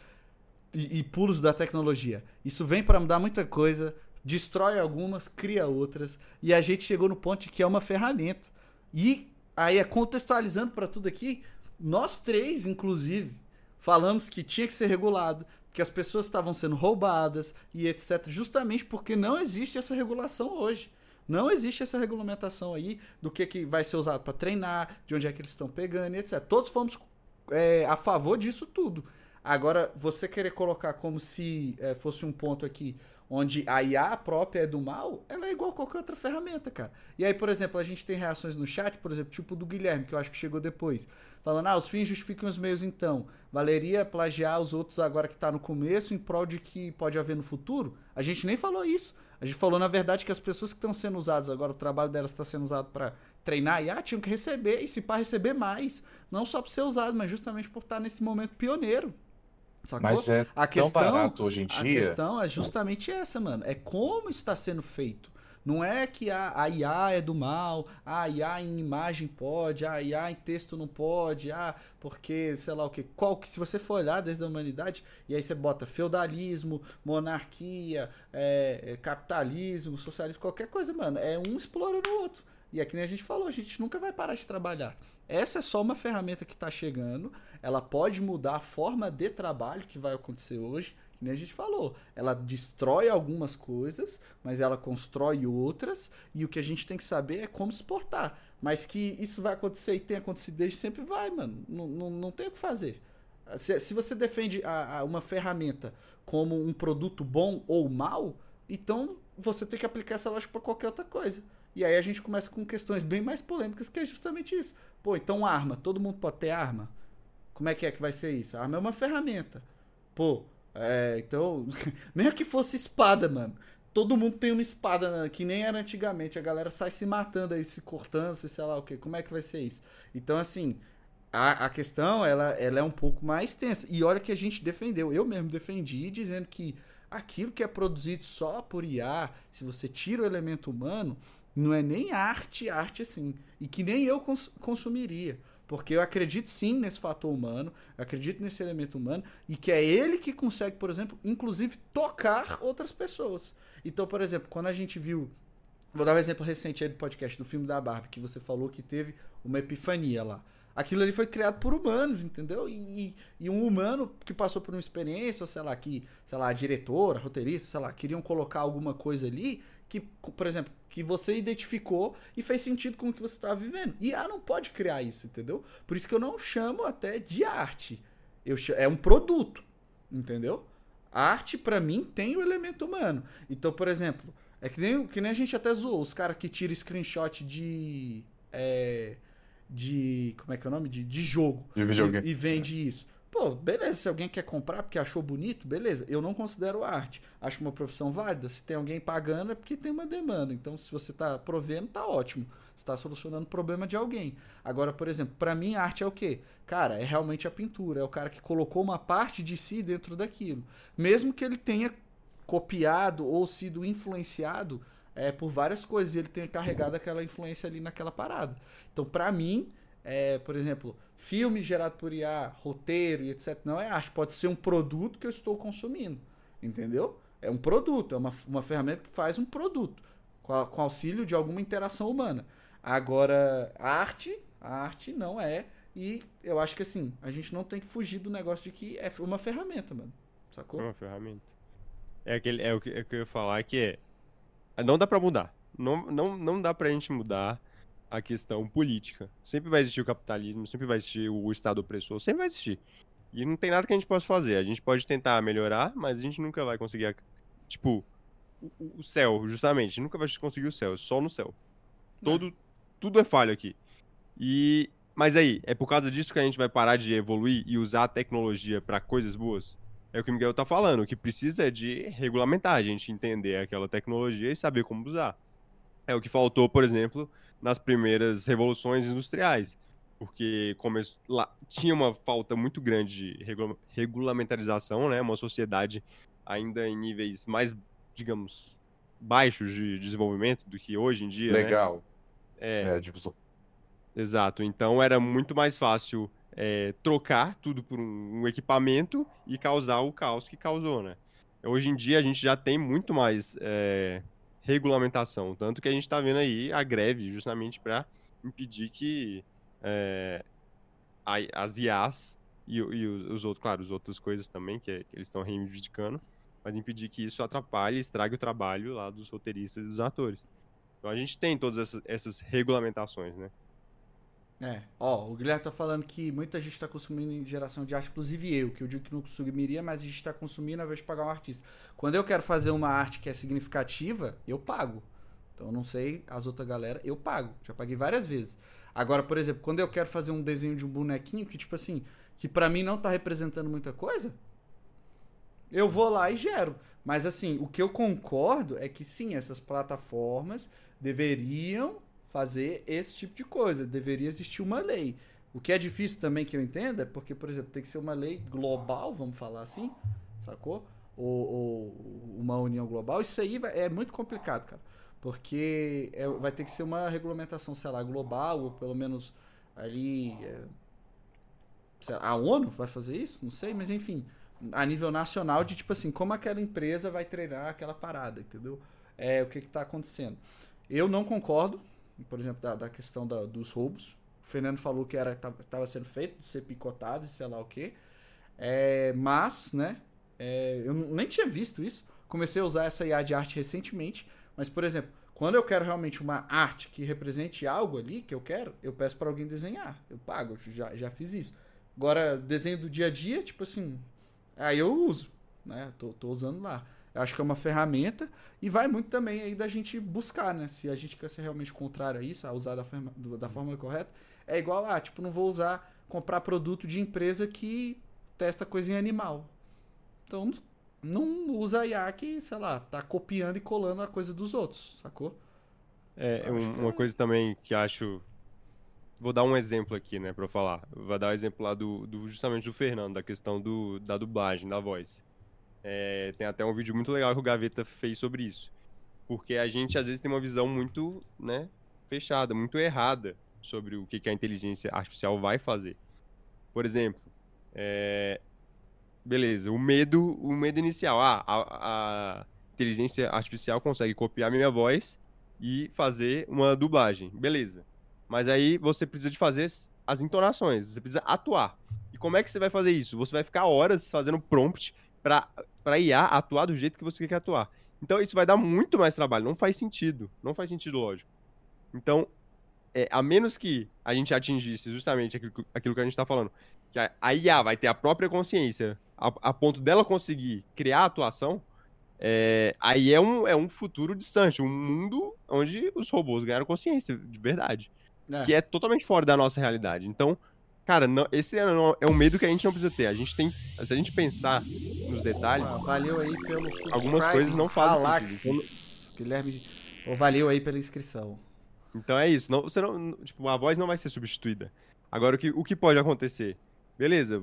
e, e pulos da tecnologia, isso vem para mudar muita coisa, destrói algumas, cria outras, e a gente chegou no ponto de que é uma ferramenta. E aí, contextualizando para tudo aqui, nós três, inclusive, falamos que tinha que ser regulado, que as pessoas estavam sendo roubadas e etc. Justamente porque não existe essa regulação hoje. Não existe essa regulamentação aí do que, que vai ser usado para treinar, de onde é que eles estão pegando e etc. Todos fomos é, a favor disso tudo. Agora, você querer colocar como se é, fosse um ponto aqui onde a IA própria é do mal, ela é igual a qualquer outra ferramenta, cara. E aí, por exemplo, a gente tem reações no chat, por exemplo, tipo do Guilherme, que eu acho que chegou depois, falando, ah, os fins justificam os meios então. Valeria plagiar os outros agora que tá no começo em prol de que pode haver no futuro? A gente nem falou isso. A gente falou, na verdade, que as pessoas que estão sendo usadas agora, o trabalho delas está sendo usado para treinar IA, tinham que receber, e se para receber mais. Não só para ser usado, mas justamente por estar nesse momento pioneiro. Sacou? Mas é a tão questão, barato hoje em A dia. questão é justamente essa, mano. É como está sendo feito. Não é que a, a IA é do mal, a IA em imagem pode, a IA em texto não pode, ah, porque, sei lá o que. Qual que, se você for olhar desde a humanidade, e aí você bota feudalismo, monarquia, é, é, capitalismo, socialismo, qualquer coisa, mano. É um explorando o outro. E é que nem a gente falou, a gente nunca vai parar de trabalhar. Essa é só uma ferramenta que está chegando. Ela pode mudar a forma de trabalho que vai acontecer hoje. Que nem a gente falou. Ela destrói algumas coisas, mas ela constrói outras. E o que a gente tem que saber é como exportar. Mas que isso vai acontecer e tem acontecido desde sempre, vai, mano. Não, não, tem o que fazer. Se, se você defende a, a uma ferramenta como um produto bom ou mal, então você tem que aplicar essa lógica para qualquer outra coisa. E aí a gente começa com questões bem mais polêmicas, que é justamente isso. Pô, então arma, todo mundo pode ter arma? Como é que é que vai ser isso? Arma é uma ferramenta. Pô, é, então. [laughs] nem que fosse espada, mano. Todo mundo tem uma espada, né? que nem era antigamente. A galera sai se matando aí, se cortando, se sei lá o que. Como é que vai ser isso? Então, assim, a, a questão ela, ela é um pouco mais tensa. E olha que a gente defendeu. Eu mesmo defendi, dizendo que aquilo que é produzido só por IA, se você tira o elemento humano, não é nem arte, arte assim. E que nem eu cons consumiria. Porque eu acredito sim nesse fator humano, acredito nesse elemento humano, e que é ele que consegue, por exemplo, inclusive tocar outras pessoas. Então, por exemplo, quando a gente viu. Vou dar um exemplo recente aí do podcast, do filme da Barbie, que você falou que teve uma epifania lá. Aquilo ali foi criado por humanos, entendeu? E, e um humano que passou por uma experiência, ou sei lá, que, sei lá, a diretora, a roteirista, sei lá, queriam colocar alguma coisa ali que, por exemplo, que você identificou e fez sentido com o que você estava vivendo. E a não pode criar isso, entendeu? Por isso que eu não chamo até de arte. Eu chamo, é um produto, entendeu? A arte, para mim, tem o elemento humano. Então, por exemplo, é que nem, que nem a gente até zoou, os caras que tiram screenshot de. É, de. Como é que é o nome? De, de jogo. De videogame. E, e vende isso. Pô, beleza, se alguém quer comprar porque achou bonito, beleza. Eu não considero arte. Acho uma profissão válida. Se tem alguém pagando é porque tem uma demanda. Então, se você está provendo, tá ótimo. Está solucionando o problema de alguém. Agora, por exemplo, para mim, arte é o quê? Cara, é realmente a pintura. É o cara que colocou uma parte de si dentro daquilo. Mesmo que ele tenha copiado ou sido influenciado é, por várias coisas e ele tenha carregado aquela influência ali naquela parada. Então, para mim, é, por exemplo, filme gerado por IA, roteiro e etc. Não é arte, pode ser um produto que eu estou consumindo. Entendeu? É um produto, é uma, uma ferramenta que faz um produto, com, a, com auxílio de alguma interação humana. Agora, arte, arte não é. E eu acho que assim, a gente não tem que fugir do negócio de que é uma ferramenta, mano. Sacou? É uma ferramenta. É, aquele, é, o que, é o que eu ia falar que é. Não dá pra mudar. Não, não, não dá pra gente mudar a questão política. Sempre vai existir o capitalismo, sempre vai existir o Estado opressor, sempre vai existir. E não tem nada que a gente possa fazer. A gente pode tentar melhorar, mas a gente nunca vai conseguir. Tipo, o, céu, justamente. Nunca vai conseguir o céu, é só no céu. Todo, tudo é falho aqui. E. Mas aí, é por causa disso que a gente vai parar de evoluir e usar a tecnologia para coisas boas? É o que o Miguel tá falando. O que precisa é de regulamentar, a gente entender aquela tecnologia e saber como usar. É o que faltou, por exemplo, nas primeiras revoluções industriais, porque lá, tinha uma falta muito grande de regula regulamentarização, né? Uma sociedade ainda em níveis mais, digamos, baixos de desenvolvimento do que hoje em dia. Legal. Né? É, é divisão. Exato. Então era muito mais fácil é, trocar tudo por um, um, equipamento e causar o caos que causou, né? Hoje em dia a gente já tem muito mais é, regulamentação. Tanto que a gente está vendo aí a greve justamente para impedir que é, as IAs e, e, os outros, claro, as outras coisas também que, que eles estão reivindicando, mas impedir que isso atrapalhe, estrague o trabalho lá dos roteiristas e dos atores. Então a gente tem todas essas, essas regulamentações, né? É, ó, o Guilherme tá falando que muita gente tá consumindo geração de arte, inclusive eu, que eu digo que não consumiria, mas a gente tá consumindo ao invés de pagar um artista. Quando eu quero fazer uma arte que é significativa, eu pago. Então não sei as outras galera, eu pago. Já paguei várias vezes. Agora, por exemplo, quando eu quero fazer um desenho de um bonequinho que, tipo assim, que para mim não tá representando muita coisa, eu vou lá e gero. Mas assim, o que eu concordo é que sim, essas plataformas deveriam fazer esse tipo de coisa. Deveria existir uma lei. O que é difícil também que eu entenda é porque, por exemplo, tem que ser uma lei global, vamos falar assim, sacou? Ou, ou uma união global. Isso aí é muito complicado, cara. Porque é, vai ter que ser uma regulamentação, sei lá, global, ou pelo menos ali. É, lá, a ONU vai fazer isso? Não sei, mas enfim. A nível nacional, de tipo assim, como aquela empresa vai treinar aquela parada, entendeu? É o que está acontecendo. Eu não concordo, por exemplo, da, da questão da, dos roubos. O Fernando falou que estava sendo feito, de ser picotado e sei lá o quê. É, mas, né? É, eu nem tinha visto isso. Comecei a usar essa IA de arte recentemente. Mas, por exemplo, quando eu quero realmente uma arte que represente algo ali que eu quero, eu peço para alguém desenhar. Eu pago, eu já, já fiz isso. Agora, desenho do dia a dia, tipo assim, aí eu uso, né? Tô, tô usando lá. Eu acho que é uma ferramenta e vai muito também aí da gente buscar, né? Se a gente quer ser realmente contrário a isso, a usar da forma, da forma correta, é igual, ah, tipo, não vou usar, comprar produto de empresa que testa coisa em animal. Então, não usa IA que, sei lá, tá copiando e colando a coisa dos outros, sacou? É, um, uma é... coisa também que acho. Vou dar um exemplo aqui, né, pra eu falar. Vou dar o um exemplo lá do, do, justamente do Fernando, da questão do, da dublagem, da voz. É, tem até um vídeo muito legal que o Gaveta fez sobre isso. Porque a gente, às vezes, tem uma visão muito, né, fechada, muito errada sobre o que, que a inteligência artificial vai fazer. Por exemplo, é, beleza, o medo, o medo inicial. Ah, a, a inteligência artificial consegue copiar minha voz e fazer uma dublagem. Beleza. Mas aí você precisa de fazer as entonações, você precisa atuar. E como é que você vai fazer isso? Você vai ficar horas fazendo prompt para para IA atuar do jeito que você quer atuar. Então isso vai dar muito mais trabalho, não faz sentido, não faz sentido lógico. Então, é, a menos que a gente atingisse justamente aquilo, aquilo que a gente está falando, que a, a IA vai ter a própria consciência a, a ponto dela conseguir criar a atuação, é, aí é um, é um futuro distante, um mundo onde os robôs ganharam consciência de verdade. É. Que é totalmente fora da nossa realidade. Então, cara, não, esse é, é um medo que a gente não precisa ter. A gente tem. Se a gente pensar nos detalhes. Ah, valeu aí pelo Algumas coisas não fazem sentido. Então, Guilherme. valeu aí pela inscrição. Então é isso. Não, você não, tipo, a voz não vai ser substituída. Agora, o que, o que pode acontecer? Beleza,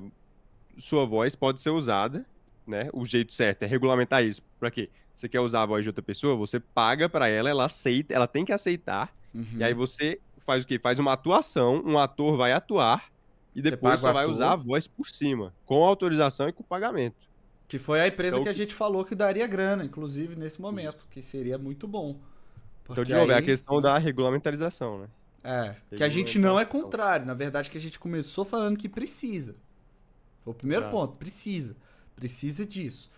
sua voz pode ser usada, né? O jeito certo é regulamentar isso. Para quê? Você quer usar a voz de outra pessoa, você paga para ela, ela aceita, ela tem que aceitar. Uhum. E aí você faz o quê? Faz uma atuação, um ator vai atuar e depois você, você vai usar a voz por cima, com autorização e com pagamento. Que foi a empresa então, que a gente falou que daria grana, inclusive nesse momento, isso. que seria muito bom. Então, de novo, aí... é a questão da regulamentarização, né? É, que a gente não é contrário. Na verdade, que a gente começou falando que precisa. Foi o primeiro ponto. Precisa. Precisa disso.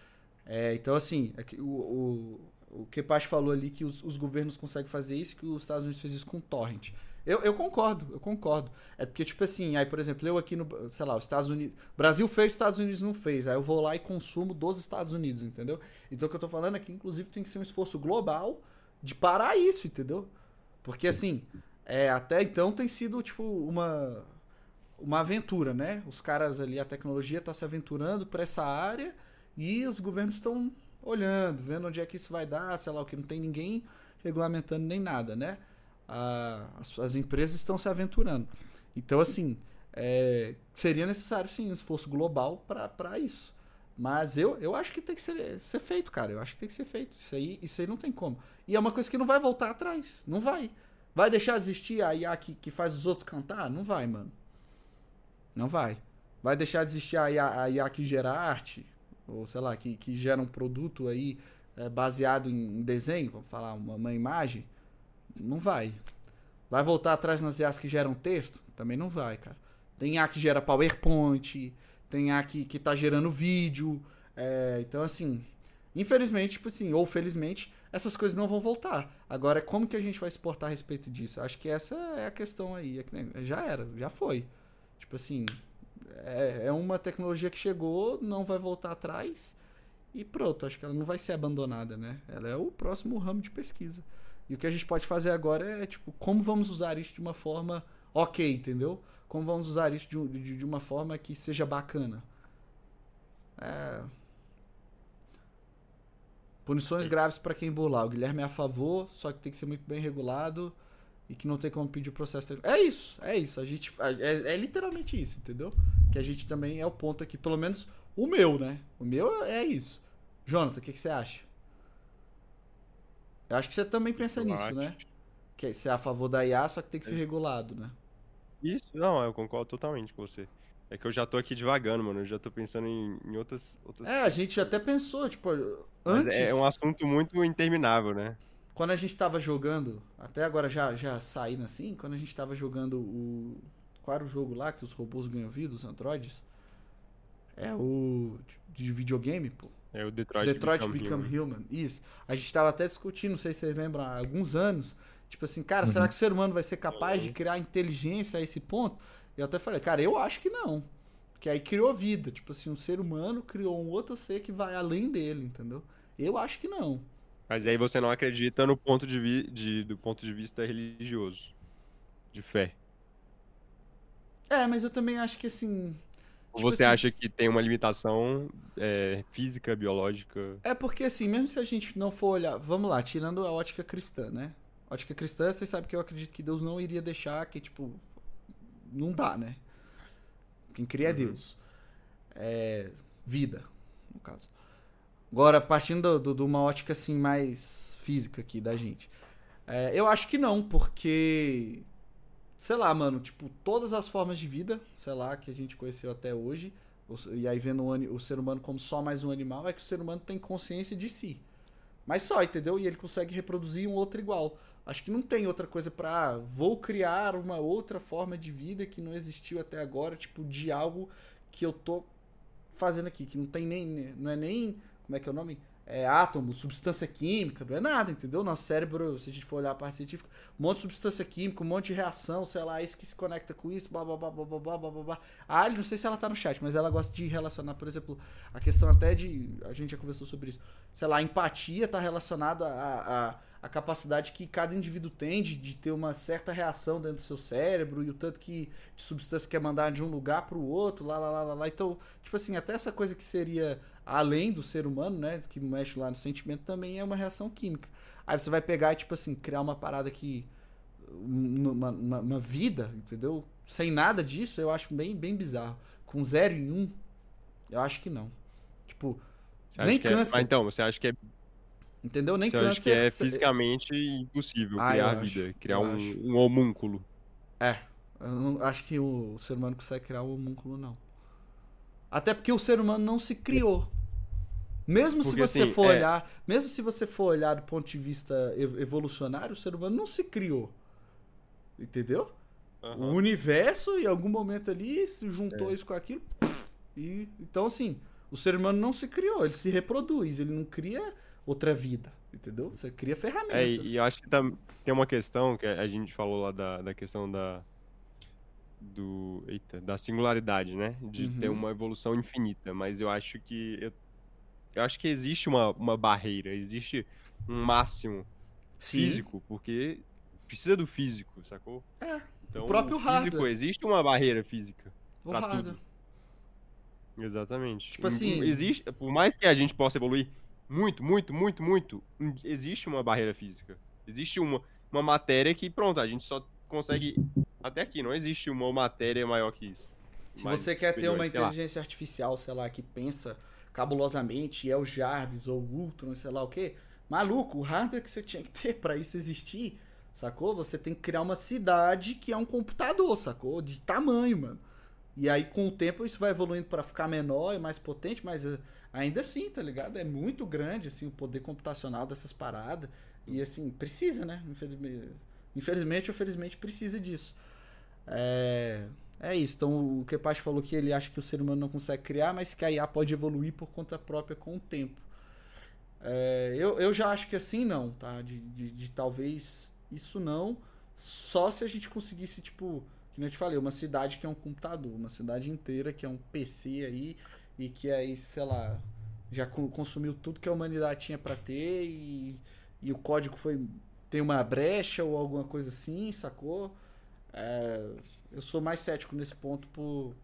É, então, assim, é o, o, o Kepash falou ali que os, os, governos conseguem fazer isso, que os Estados Unidos fez isso com torrent. Eu, eu concordo, eu concordo. É porque, tipo assim, aí, por exemplo, eu aqui no, sei lá, os Estados Unidos. Brasil fez, Estados Unidos não fez. Aí eu vou lá e consumo dos Estados Unidos, entendeu? Então o que eu tô falando aqui, inclusive, tem que ser um esforço global de parar isso, entendeu? Porque, assim, é, até então tem sido, tipo, uma uma aventura, né? Os caras ali, a tecnologia está se aventurando para essa área e os governos estão olhando, vendo onde é que isso vai dar, sei lá o que, não tem ninguém regulamentando nem nada, né? As, as, empresas estão se aventurando. Então, assim, é, seria necessário sim um esforço global para isso. Mas eu, eu acho que tem que ser, ser feito, cara. Eu acho que tem que ser feito. Isso aí, isso aí não tem como. E é uma coisa que não vai voltar atrás. Não vai. Vai deixar de existir a IA que, que faz os outros cantar? Não vai, mano. Não vai. Vai deixar de existir a IA, a IA que gera arte? Ou sei lá, que, que gera um produto aí é, baseado em desenho, vamos falar, uma, uma imagem? Não vai. Vai voltar atrás nas IAs que geram texto? Também não vai, cara. Tem IA que gera PowerPoint, tem IA que, que tá gerando vídeo. É, então, assim, infelizmente, tipo assim, ou felizmente, essas coisas não vão voltar. Agora, como que a gente vai se portar a respeito disso? Acho que essa é a questão aí. É Já era, já foi. Tipo assim, é, é uma tecnologia que chegou, não vai voltar atrás e pronto. Acho que ela não vai ser abandonada, né? Ela é o próximo ramo de pesquisa. E o que a gente pode fazer agora é, tipo, como vamos usar isso de uma forma ok, entendeu? Como vamos usar isso de, de, de uma forma que seja bacana. É... Punições graves para quem burlar. O Guilherme é a favor, só que tem que ser muito bem regulado e que não tem como pedir o processo. É isso, é isso. A gente é, é literalmente isso, entendeu? Que a gente também é o ponto aqui, pelo menos o meu, né? O meu é isso. Jonathan, o que, que você acha? Eu acho que você também pensa Eu nisso, acho. né? Que você é a favor da IA, só que tem que ser regulado, né? Isso, não, eu concordo totalmente com você. É que eu já tô aqui devagando, mano. Eu já tô pensando em, em outras, outras. É, a gente até pensou, tipo, Mas antes, é um assunto muito interminável, né? quando a gente tava jogando, até agora já, já saindo assim, quando a gente tava jogando o. Qual era o jogo lá que os robôs ganham vida, os androides? É o. de videogame, pô. É o Detroit, Detroit Become Become, Human. Human. Isso. A gente tava até discutindo, não sei se vocês lembram, há alguns anos. Tipo assim, cara, será que o ser humano vai ser capaz de criar inteligência a esse ponto? E eu até falei, cara, eu acho que não. Porque aí criou vida. Tipo assim, um ser humano criou um outro ser que vai além dele, entendeu? Eu acho que não. Mas aí você não acredita no ponto de, vi... de- do ponto de vista religioso. De fé. É, mas eu também acho que assim. Ou Tipo você assim- acha que tem uma limitação é, física, biológica? É porque assim, mesmo se a gente não for olhar. Vamos lá, tirando a ótica cristã, né? Ótica cristã, vocês sabem que eu acredito que Deus não iria deixar que, tipo. Não dá, né? Quem cria é Uhum. Deus. É. Vida, no caso. Agora, partindo do- de uma ótica assim mais física aqui da gente. É, eu acho que não, porque. Sei lá, mano, tipo, todas as formas de vida, sei lá, que a gente conheceu até hoje, e aí vendo o, o ser humano como só mais um animal, é que o ser humano tem consciência de si. Mas só, entendeu? E ele consegue reproduzir um outro igual. Acho que não tem outra coisa pra. ah, vou criar uma outra forma de vida que não existiu até agora, tipo, de algo que eu tô fazendo aqui, que não tem nem. Não é nem. Como é que é o nome? É átomo, substância química, não é nada, entendeu? Nosso cérebro, se a gente for olhar a parte científica, um monte de substância química, um monte de reação, sei lá, isso que se conecta com isso, blá blá blá blá blá blá blá blá. A Ali, não sei se ela tá no chat, mas ela gosta de relacionar, por exemplo, a questão até de. A gente já conversou sobre isso. Sei lá, a empatia tá relacionada à, à, à capacidade que cada indivíduo tem de, de ter uma certa reação dentro do seu cérebro e o tanto que de substância quer mandar de um lugar pro outro, lá, lá, lá, lá, lá. Então, tipo assim, até essa coisa que seria além do ser humano, né? Que mexe lá no sentimento, também é uma reação química. Aí você vai pegar e, tipo assim, criar uma parada que. Uma, uma, uma vida, entendeu? Sem nada disso, eu acho bem, bem bizarro. Com zero e um, eu acho que não. Tipo, Você acha Nem é- câncer. Ah, então, você acha que é, entendeu? Nem você acha câncer. que é fisicamente impossível Ah, criar eu acho, vida, criar um, acho. um homúnculo? É. Eu não acho que o ser humano consegue criar um homúnculo, não. Até porque o ser humano não se criou. Mesmo se Porque, você assim, for é- olhar, mesmo se você for olhar do ponto de vista ev- evolucionário, o ser humano não se criou. Entendeu? O Aham. universo, em algum momento ali, se juntou É. isso com aquilo. E, então, assim, o ser humano não se criou, ele se reproduz, ele não cria outra vida. Entendeu? Você cria ferramentas. É, e eu acho que tam- tem uma questão que a gente falou lá da, da questão da do eita, da singularidade, né? De ter Uhum. uma evolução infinita, mas eu acho que eu, eu acho que existe uma, uma barreira, existe um máximo Sim. físico, porque precisa do físico, sacou? É, Então, próprio físico hardware. existe uma barreira física. o pra hardware. tudo. Exatamente. Tipo assim- existe, por mais que a gente possa evoluir muito, muito, muito, muito, existe uma barreira física. Existe uma, uma matéria que, pronto, a gente só consegue até aqui, não existe uma matéria maior que isso. Se Mais você quer ter superior, uma sei lá. inteligência artificial, sei lá, que pensa cabulosamente, e é o Jarvis ou o Ultron, sei lá o quê, maluco, o hardware que você tinha que ter pra isso existir, sacou? Você tem que criar uma cidade que é um computador, sacou? De tamanho, mano. E aí, com o tempo, isso vai evoluindo pra ficar menor e mais potente, mas eh, ainda assim, tá ligado? É muito grande, assim, o poder computacional dessas paradas. E, assim, precisa, né? Infelizmente, infelizmente ou felizmente, precisa disso. É... É isso. Então, o Kepash falou que ele acha que o ser humano não consegue criar, mas que a IA pode evoluir por conta própria com o tempo. É, eu, eu já acho que assim não, tá? De, de, de talvez isso não. Só se a gente conseguisse, tipo, que nem eu te falei, uma cidade que é um computador, uma cidade inteira que é um PC aí, e que aí, sei lá, já co- consumiu tudo que a humanidade tinha pra ter e, e o código foi. tem uma brecha ou alguma coisa assim, sacou? É, eu sou mais cético nesse ponto por,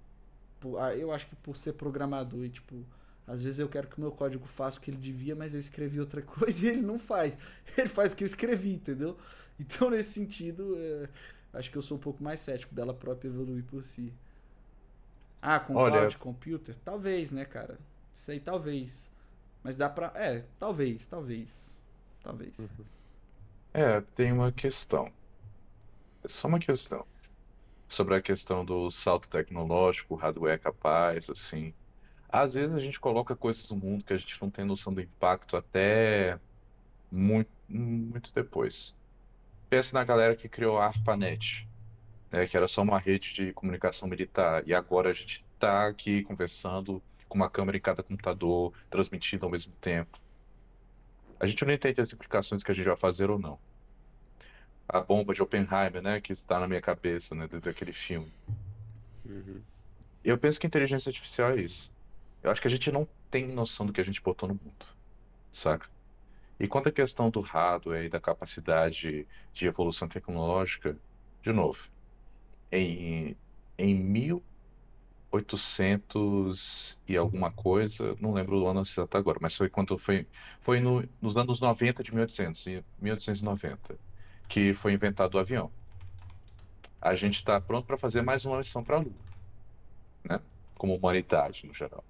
por- ah, eu acho que por ser programador e tipo às vezes eu quero que o meu código faça o que ele devia mas eu escrevi outra [laughs] coisa e ele não faz. Ele faz o que eu escrevi entendeu? Então nesse sentido é, acho que eu sou um pouco mais cético dela própria evoluir por si. Ah com Olha- cloud computer? Talvez né cara? Isso aí talvez. Mas dá pra é talvez talvez talvez. É, tem uma questão. Só uma questão. Sobre a questão do salto tecnológico, hardware capaz, assim. Às vezes a gente coloca coisas no mundo que a gente não tem noção do impacto até muito, muito depois. Pensa na galera que criou a ARPANET, né, que era só uma rede de comunicação militar, e agora a gente está aqui conversando com uma câmera em cada computador, transmitindo ao mesmo tempo. A gente não entende as implicações que a gente vai fazer ou não a bomba de Oppenheimer, né, que está na minha cabeça, né, dentro daquele filme. Uhum. Eu penso que inteligência artificial é isso. Eu acho que a gente não tem noção do que a gente botou no mundo, saca? E quanto à questão do hardware e da capacidade de evolução tecnológica, de novo, em, em 1800 e alguma coisa, não lembro o ano exato agora, mas foi quando foi, foi no- nos anos 90 de 1800, e 1890, que foi inventado o avião. A gente está pronto para fazer mais uma missão para a Lua, né? Como humanidade no geral.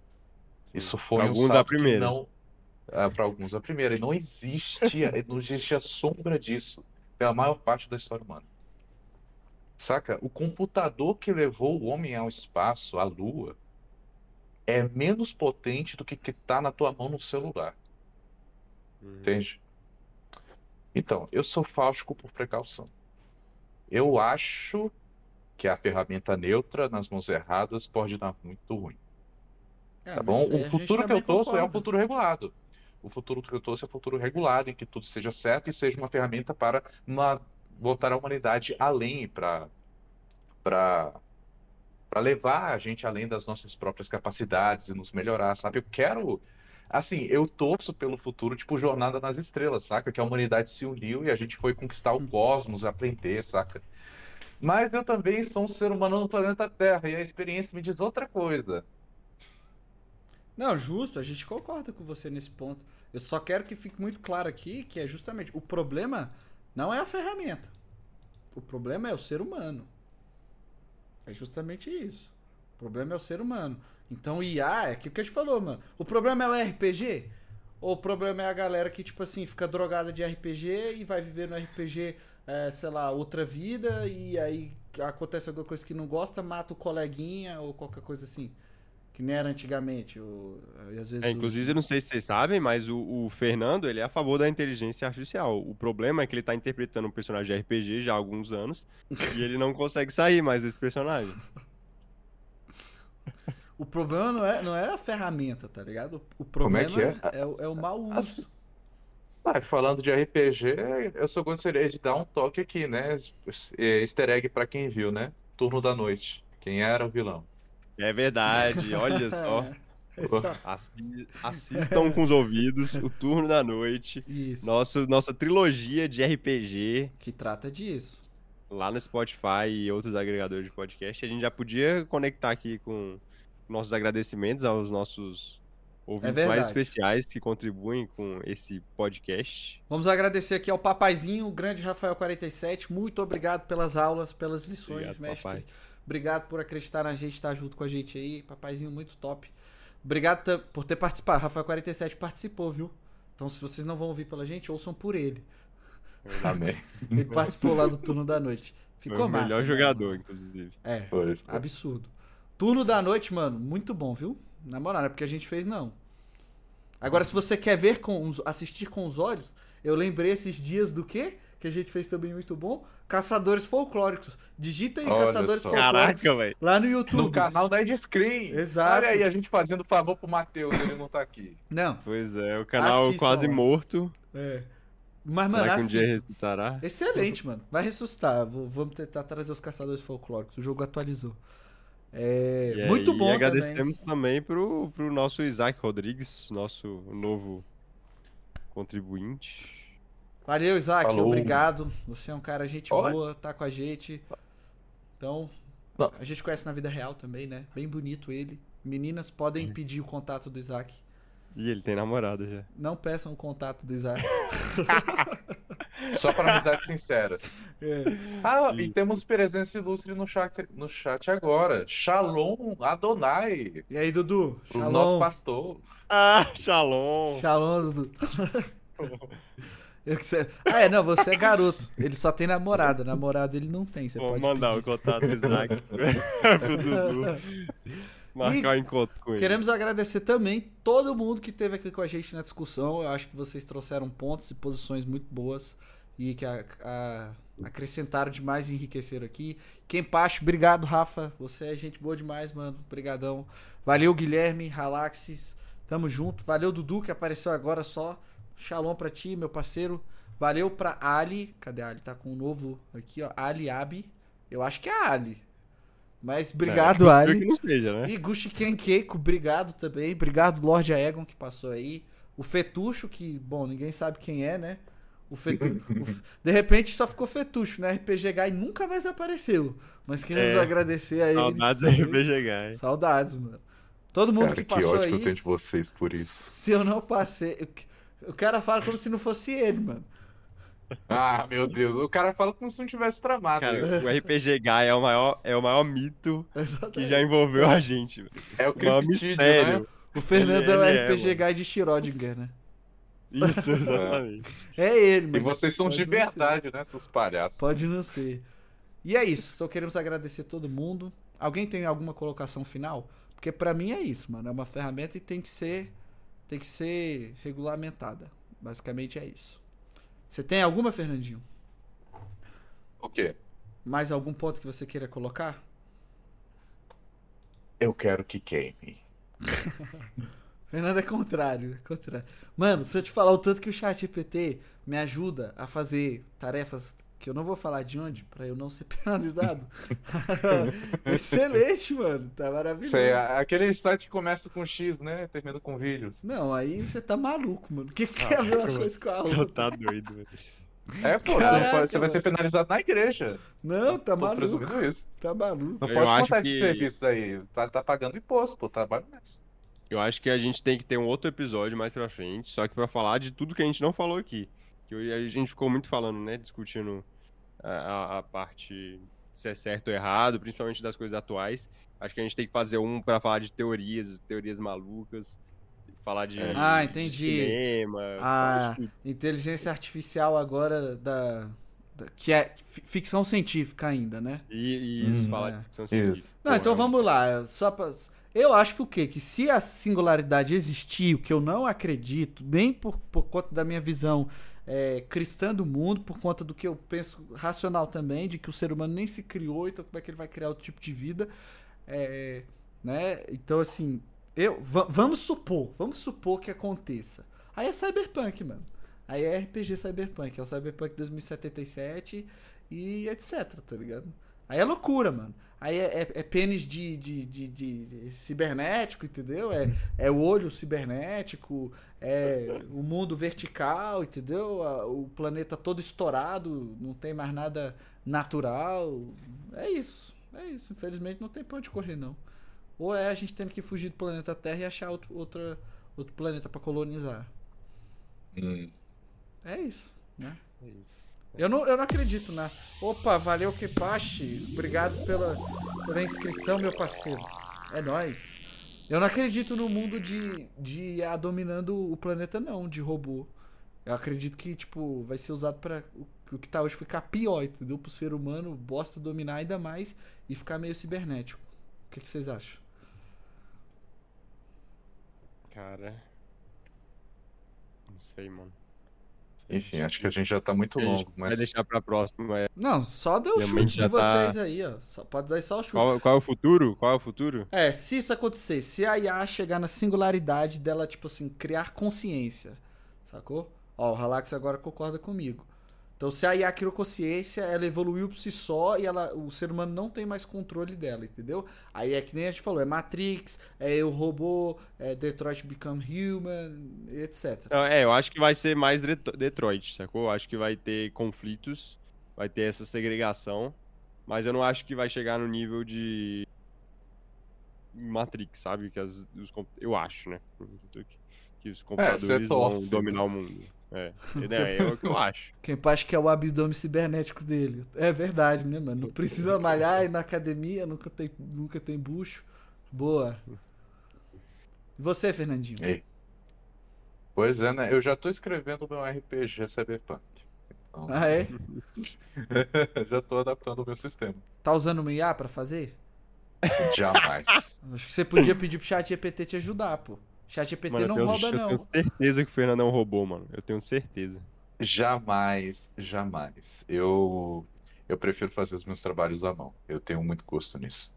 Isso foi Pra um alguns a primeira. não, para alguns a primeira, e não existia, [laughs] não existia sombra disso pela maior parte da história humana. Saca? O computador que levou o homem ao espaço, à Lua, é menos potente do que que tá na tua mão no celular, Uhum. entende? Então, eu sou fáustico por precaução. Eu acho que a ferramenta neutra nas mãos erradas pode dar muito ruim. É, Tá mas bom? aí O futuro que eu torço é um futuro regulado. O futuro que eu torço é um futuro regulado, em que tudo seja certo e seja uma ferramenta para uma, botar a humanidade além, para para para levar a gente além das nossas próprias capacidades e nos melhorar, sabe? Eu quero, assim, eu torço pelo futuro, tipo Jornada nas Estrelas, saca? Que a humanidade se uniu e a gente foi conquistar o cosmos, aprender, saca? Mas eu também sou um ser humano no planeta Terra e a experiência me diz outra coisa. Não, justo, a gente concorda com você nesse ponto. Eu só quero que fique muito claro aqui que é justamente o problema não é a ferramenta. O problema é o ser humano. É justamente isso. O problema é o ser humano. Então, IA é aquilo que a gente falou, mano. O problema é o RPG? Ou o problema é a galera que, tipo assim, fica drogada de RPG e vai viver no RPG, é, sei lá, outra vida e aí acontece alguma coisa que não gosta, mata o coleguinha ou qualquer coisa assim. Que nem era antigamente. Às vezes É, o- inclusive, eu não sei se vocês sabem, mas o, o Fernando, ele é a favor da inteligência artificial. O problema é que ele tá interpretando um personagem de RPG já há alguns anos e ele não consegue sair mais desse personagem. [laughs] O problema não é, não é a ferramenta, tá ligado? O Como é problema que é? é, o- é o mau uso. As- Ah, falando de RPG, eu só gostaria de dar um toque aqui, né? É, Easter egg pra quem viu, né? Turno da noite. Quem era o vilão? É verdade, olha [laughs] só. É só- Assi- Assistam com os ouvidos o turno da noite. Isso. Nosso, nossa trilogia de RPG Que trata disso. lá no Spotify e outros agregadores de podcast. A gente já podia conectar aqui com nossos agradecimentos aos nossos ouvintes mais É verdade. especiais que contribuem com esse podcast. Vamos agradecer aqui ao papaizinho, o grande Rafael47. Muito obrigado pelas aulas, pelas lições, Obrigado, mestre. papai. Obrigado por acreditar na gente, estar junto com a gente aí. Papaizinho muito top. Obrigado por ter participado. Rafael47 participou, viu? Então, se vocês não vão ouvir pela gente, ouçam por ele. Amém. Ele participou lá do turno da noite. Foi Ficou o massa. melhor mano. jogador, inclusive. É, Foi. absurdo. Turno da noite, mano, muito bom, viu? Na moral, não é porque a gente fez, não. Agora, se você quer ver com os, assistir com os olhos, eu lembrei esses dias do quê? que a gente fez também muito bom. Caçadores folclóricos. Digita aí Olha Caçadores só. folclóricos Caraca, velho. lá no YouTube. No canal da Ed Screen. Exato. Olha aí, a gente fazendo favor pro Matheus, ele não tá aqui. Não, Pois é, o canal Assistam quase lá. morto. é. Mas, Será mano, que um dia ressuscitará? Excelente, mano. Vai ressuscitar. Vou- Vamos tentar trazer os caçadores folclóricos. O jogo atualizou. É, E muito aí, bom E também. agradecemos também, pro, pro nosso Isaac Rodrigues, nosso novo contribuinte. Valeu, Isaac. Falou. Obrigado. Você é um cara gente Olha. boa, tá com a gente. Então, Não. a gente conhece na vida real também, né? Bem bonito ele. Meninas podem pedir o contato do Isaac. E ele tem namorada já. Não peçam o contato do Isaac. [laughs] Só para amizades sinceras. [laughs] É. Ah, E- e temos presença ilustre no chat, no chat agora. Shalom Adonai, E aí, Dudu? o nosso Shalom. pastor. Ah, Shalom! Shalom, Dudu. Eu que sei- Ah, é, não, você é garoto. Ele só tem namorada. Namorado ele não tem. Você Vou pode mandar pedir. o contato do Isaac [laughs] pro Dudu. Marcar o encontro com ele. Queremos agradecer também todo mundo que esteve aqui com a gente na discussão. Eu acho que vocês trouxeram pontos e posições muito boas e que a- a- acrescentaram demais e enriqueceram aqui. Quem Pacho, obrigado, Rafa. Você é gente boa demais, mano. Obrigadão. Valeu, Guilherme, Ralaxes. Tamo junto. Valeu, Dudu, que apareceu agora só. Shalom pra ti, meu parceiro. Valeu pra Ali. Cadê a Ali? Tá com um novo aqui, ó. Ali Abi. Eu acho que é a Ali. Mas obrigado, é, Ali. Que não seja, né? E Gucci Ken Keiko, obrigado também. Obrigado, Lorde Aegon, que passou aí. O Fetucho, que, bom, ninguém sabe quem é, né? O Fetu... o F- De repente só ficou Fetucho, né? RPG Guy nunca mais apareceu. Mas queremos É. agradecer a ele. Saudades do também. RPG Guy. Saudades, mano. Todo mundo Cara, que que passou ódio aí. que eu tenho de vocês por isso. Se eu não passei. o- cara fala como se não fosse ele, mano. Ah, meu Deus. O cara fala como se não tivesse tramado. Cara, isso. o RPG Guy é o maior, é o maior mito que Exatamente. já envolveu a gente. É o O maior mistério. né? O Fernando Ele- é o ele é, RPG Guy de Schrödinger, né? Isso, [laughs] exatamente. É ele, E mas vocês são de verdade, né, seus palhaços? Pode não ser. E é isso. Então queremos agradecer todo mundo. Alguém tem alguma colocação final? Porque pra mim é isso, mano. É uma ferramenta e tem que ser tem que ser regulamentada. Basicamente é isso. Você tem alguma, Fernandinho? O quê? Mais algum ponto que você queira colocar? Eu quero que queime. [laughs] Fernando é contrário, é contrário. Mano, se eu te falar o tanto que o chat GPT me ajuda a fazer tarefas que eu não vou falar de onde, pra eu não ser [laughs] penalizado. [laughs] Excelente, mano. Tá maravilhoso. Isso aí, é aquele site que começa com X, né? Termina com vírus. Não, aí você tá maluco, mano. O que, que tem a ver uma coisa com a outra? Tá doido, velho. É, pô, você, Caraca, você vai ser penalizado na igreja. Não, tá Tô maluco. presumindo isso. Tá maluco. Não Eu pode contar que- esses serviços aí. Tá, tá pagando imposto, pô, trabalho nessa. Eu acho que a gente tem que ter um outro episódio mais pra frente, só que pra falar de tudo que a gente não falou aqui. Que a gente ficou muito falando, né? Discutindo a, a- a parte se é certo ou errado, principalmente das coisas atuais. Acho que a gente tem que fazer um pra falar de teorias, teorias malucas, falar de, É. Ah, de entendi. cinema, Ah, de tudo. inteligência artificial agora da, da- que é fi- ficção científica ainda, né? E, e isso, Hum, falar é. de ficção Isso. científica. Não, então vamos lá. Só pra... Eu acho que o quê? Que se a singularidade existir, o que eu não acredito, nem por, por conta da minha visão é, cristã do mundo, por conta do que eu penso racional também, de que o ser humano nem se criou, então como é que ele vai criar outro tipo de vida? É, né? Então, assim, eu, va- vamos supor, vamos supor que aconteça. Aí é Cyberpunk, mano. Aí é RPG Cyberpunk, é o Cyberpunk 2077 e etc, tá ligado? Aí é loucura, mano. Aí é, é- é pênis de, de, de, de cibernético, entendeu? É, é o olho cibernético, é o mundo vertical, entendeu? A- O planeta todo estourado, não tem mais nada natural. É isso. É isso. Infelizmente não tem pra onde correr, não. Ou é a gente tendo que fugir do planeta Terra e achar outro, outra, outro planeta pra colonizar. Hum. É isso, né? é isso. Eu não, eu não acredito na. Opa, valeu Kepashi. Obrigado pela, pela inscrição, meu parceiro. É nóis. Eu não acredito no mundo de, de IA dominando o planeta, não, de robô. Eu acredito que, tipo, vai ser usado pra o, o que tá hoje ficar pior, entendeu? Pro ser humano bosta dominar ainda mais e ficar meio cibernético. O que, que vocês acham? Cara. Não sei, mano. Enfim, acho que a gente já tá muito A gente longo, vai mas deixar pra próxima. é. Não, só deu o chute de tá- vocês aí, ó. Só, pode dar só o chute. Qual, qual é o futuro? Qual é o futuro? É, se isso acontecer, se a IA chegar na singularidade dela, tipo assim, criar consciência, sacou? Ó, o Relax agora concorda comigo. Então, se a IA criou consciência, ela evoluiu por si só e ela, o ser humano não tem mais controle dela, entendeu? Aí é que nem a gente falou, é Matrix, é o robô, é Detroit Become Human, etc. Não, É, eu acho que vai ser mais Det- Detroit, sacou? Eu acho que vai ter conflitos, vai ter essa segregação, mas eu não acho que vai chegar no nível de Matrix, sabe? Que as, os, eu acho, né? Que, os computadores vão torce. dominar o mundo. É, [laughs] é, é o que eu acho. Quem acha que é o abdômen cibernético dele. É verdade, né, mano? Não [laughs] precisa malhar, ir na academia, nunca tem, nunca tem bucho. Boa. E você, Fernandinho? Ei. Pois é, né? Eu já tô escrevendo o meu RPG Cyberpunk. Então, Ah, é? [laughs] já tô adaptando o meu sistema. Tá usando o IA pra fazer? Jamais. Acho que você podia pedir pro chat GPT te ajudar, pô. Chat GPT Mano, eu não tenho, rouba, eu não. tenho certeza que o Fernando é um robô, mano. Eu tenho certeza. Jamais, jamais. Eu, eu prefiro fazer os meus trabalhos à mão. Eu tenho muito gosto nisso.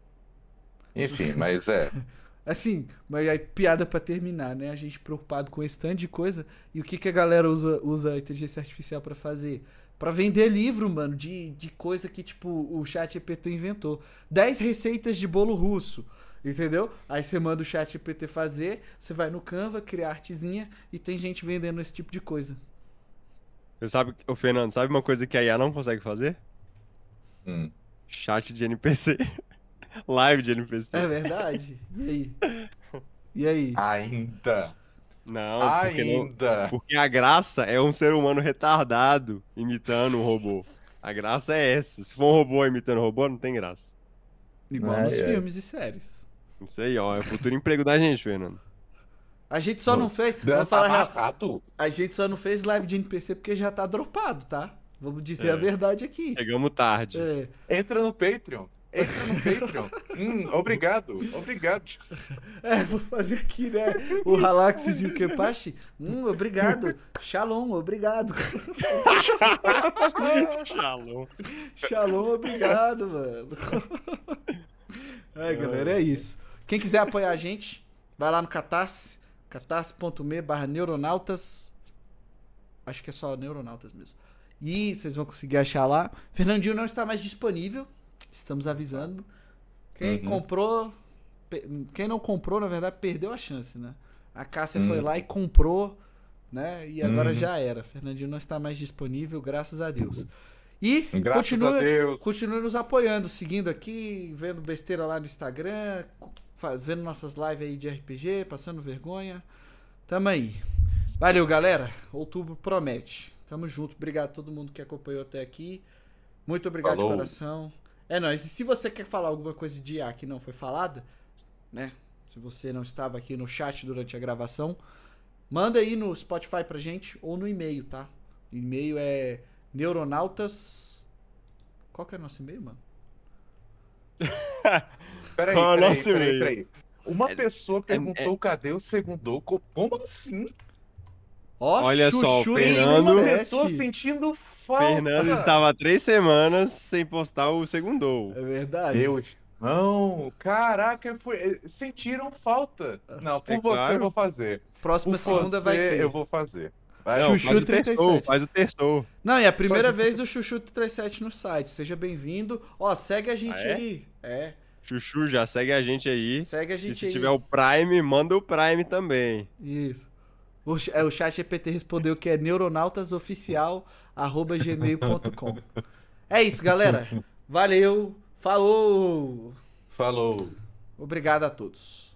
Enfim, [laughs] mas é. [laughs] Assim, mas aí piada pra terminar, né? A gente preocupado com esse tanto de coisa. E o que, que a galera usa, usa a inteligência artificial pra fazer? Pra vender livro, mano, de, de coisa que, tipo, o chat GPT inventou. 10 receitas de bolo russo. Entendeu? Aí você manda o chat GPT fazer, você vai no Canva, cria artezinha e tem gente vendendo esse tipo de coisa. Você sabe, o Fernando, sabe uma coisa que a IA não consegue fazer? hum. Chat de NPC. [laughs] Live de NPC. É verdade? E aí? [laughs] E aí? Ainda. Não, porque não, Ainda. Porque a graça é um ser humano retardado imitando um robô. A graça é essa. Se for um robô imitando um robô, não tem graça. Igual Ai, nos ai. filmes e séries. Isso aí, ó. É o futuro emprego da gente, Fernando. A gente só não fez. Vamos falar a real. A gente só não fez live de NPC porque já tá dropado, tá? Vamos dizer É. a verdade aqui. Chegamos tarde. É. Entra no Patreon. Entra no Patreon. [laughs] Hum, obrigado. Obrigado. É, vou fazer aqui, né? O Halaxis e o Kepashi. Hum, obrigado. Shalom, obrigado. [laughs] Shalom. Shalom, obrigado, mano. É, galera, é isso. Quem quiser apoiar a gente, vai lá no Catarse, catarse.me barra neuronautas. Acho que é só neuronautas mesmo. E vocês vão conseguir achar lá. Fernandinho não está mais disponível. Estamos avisando. Quem Uhum. comprou. Quem não comprou, na verdade, perdeu a chance, né? A Cássia foi Uhum. lá e comprou, né? E agora Uhum. já era. Fernandinho não está mais disponível, graças a Deus. E Graças a continue, nos apoiando, seguindo aqui, vendo besteira lá no Instagram, vendo nossas lives aí de RPG, passando vergonha. Tamo aí. Valeu, galera. Outubro promete. Tamo junto. Obrigado a todo mundo que acompanhou até aqui. Muito obrigado Falou. de coração. É nóis. E se você quer falar alguma coisa de IA que não foi falada, né? Se você não estava aqui no chat durante a gravação, manda aí no Spotify pra gente ou no e-mail, tá? O e-mail é neuronautas. Qual que é o nosso e-mail, mano? [laughs] Peraí, Qual é peraí, peraí, peraí. Uma É- pessoa perguntou cadê o segundo. Co- Como assim? Ó, Olha só, o Fernando- Uma 37. pessoa sentindo falta. Fernando estava há três semanas sem postar o segundo. É verdade. Deus. Não, caraca, foi... eh, sentiram falta. Não, por É você claro. eu vou fazer. Próxima Por segunda vai ter. eu vou fazer. Vai, Não, Chuchu faz o terçou, 37. faz o terçou. Não, e a primeira Só- vez do Chuchu 37 no site. Seja bem-vindo. Ó, segue a gente Ah, é? aí. É. Chuchu, já segue a gente aí. Segue a E gente se aí. tiver o Prime, manda o Prime também. Isso. O, é, o chat GPT respondeu que é neuronautasoficial.gmail.com. É isso, galera. Valeu. Falou. Falou. Obrigado a todos.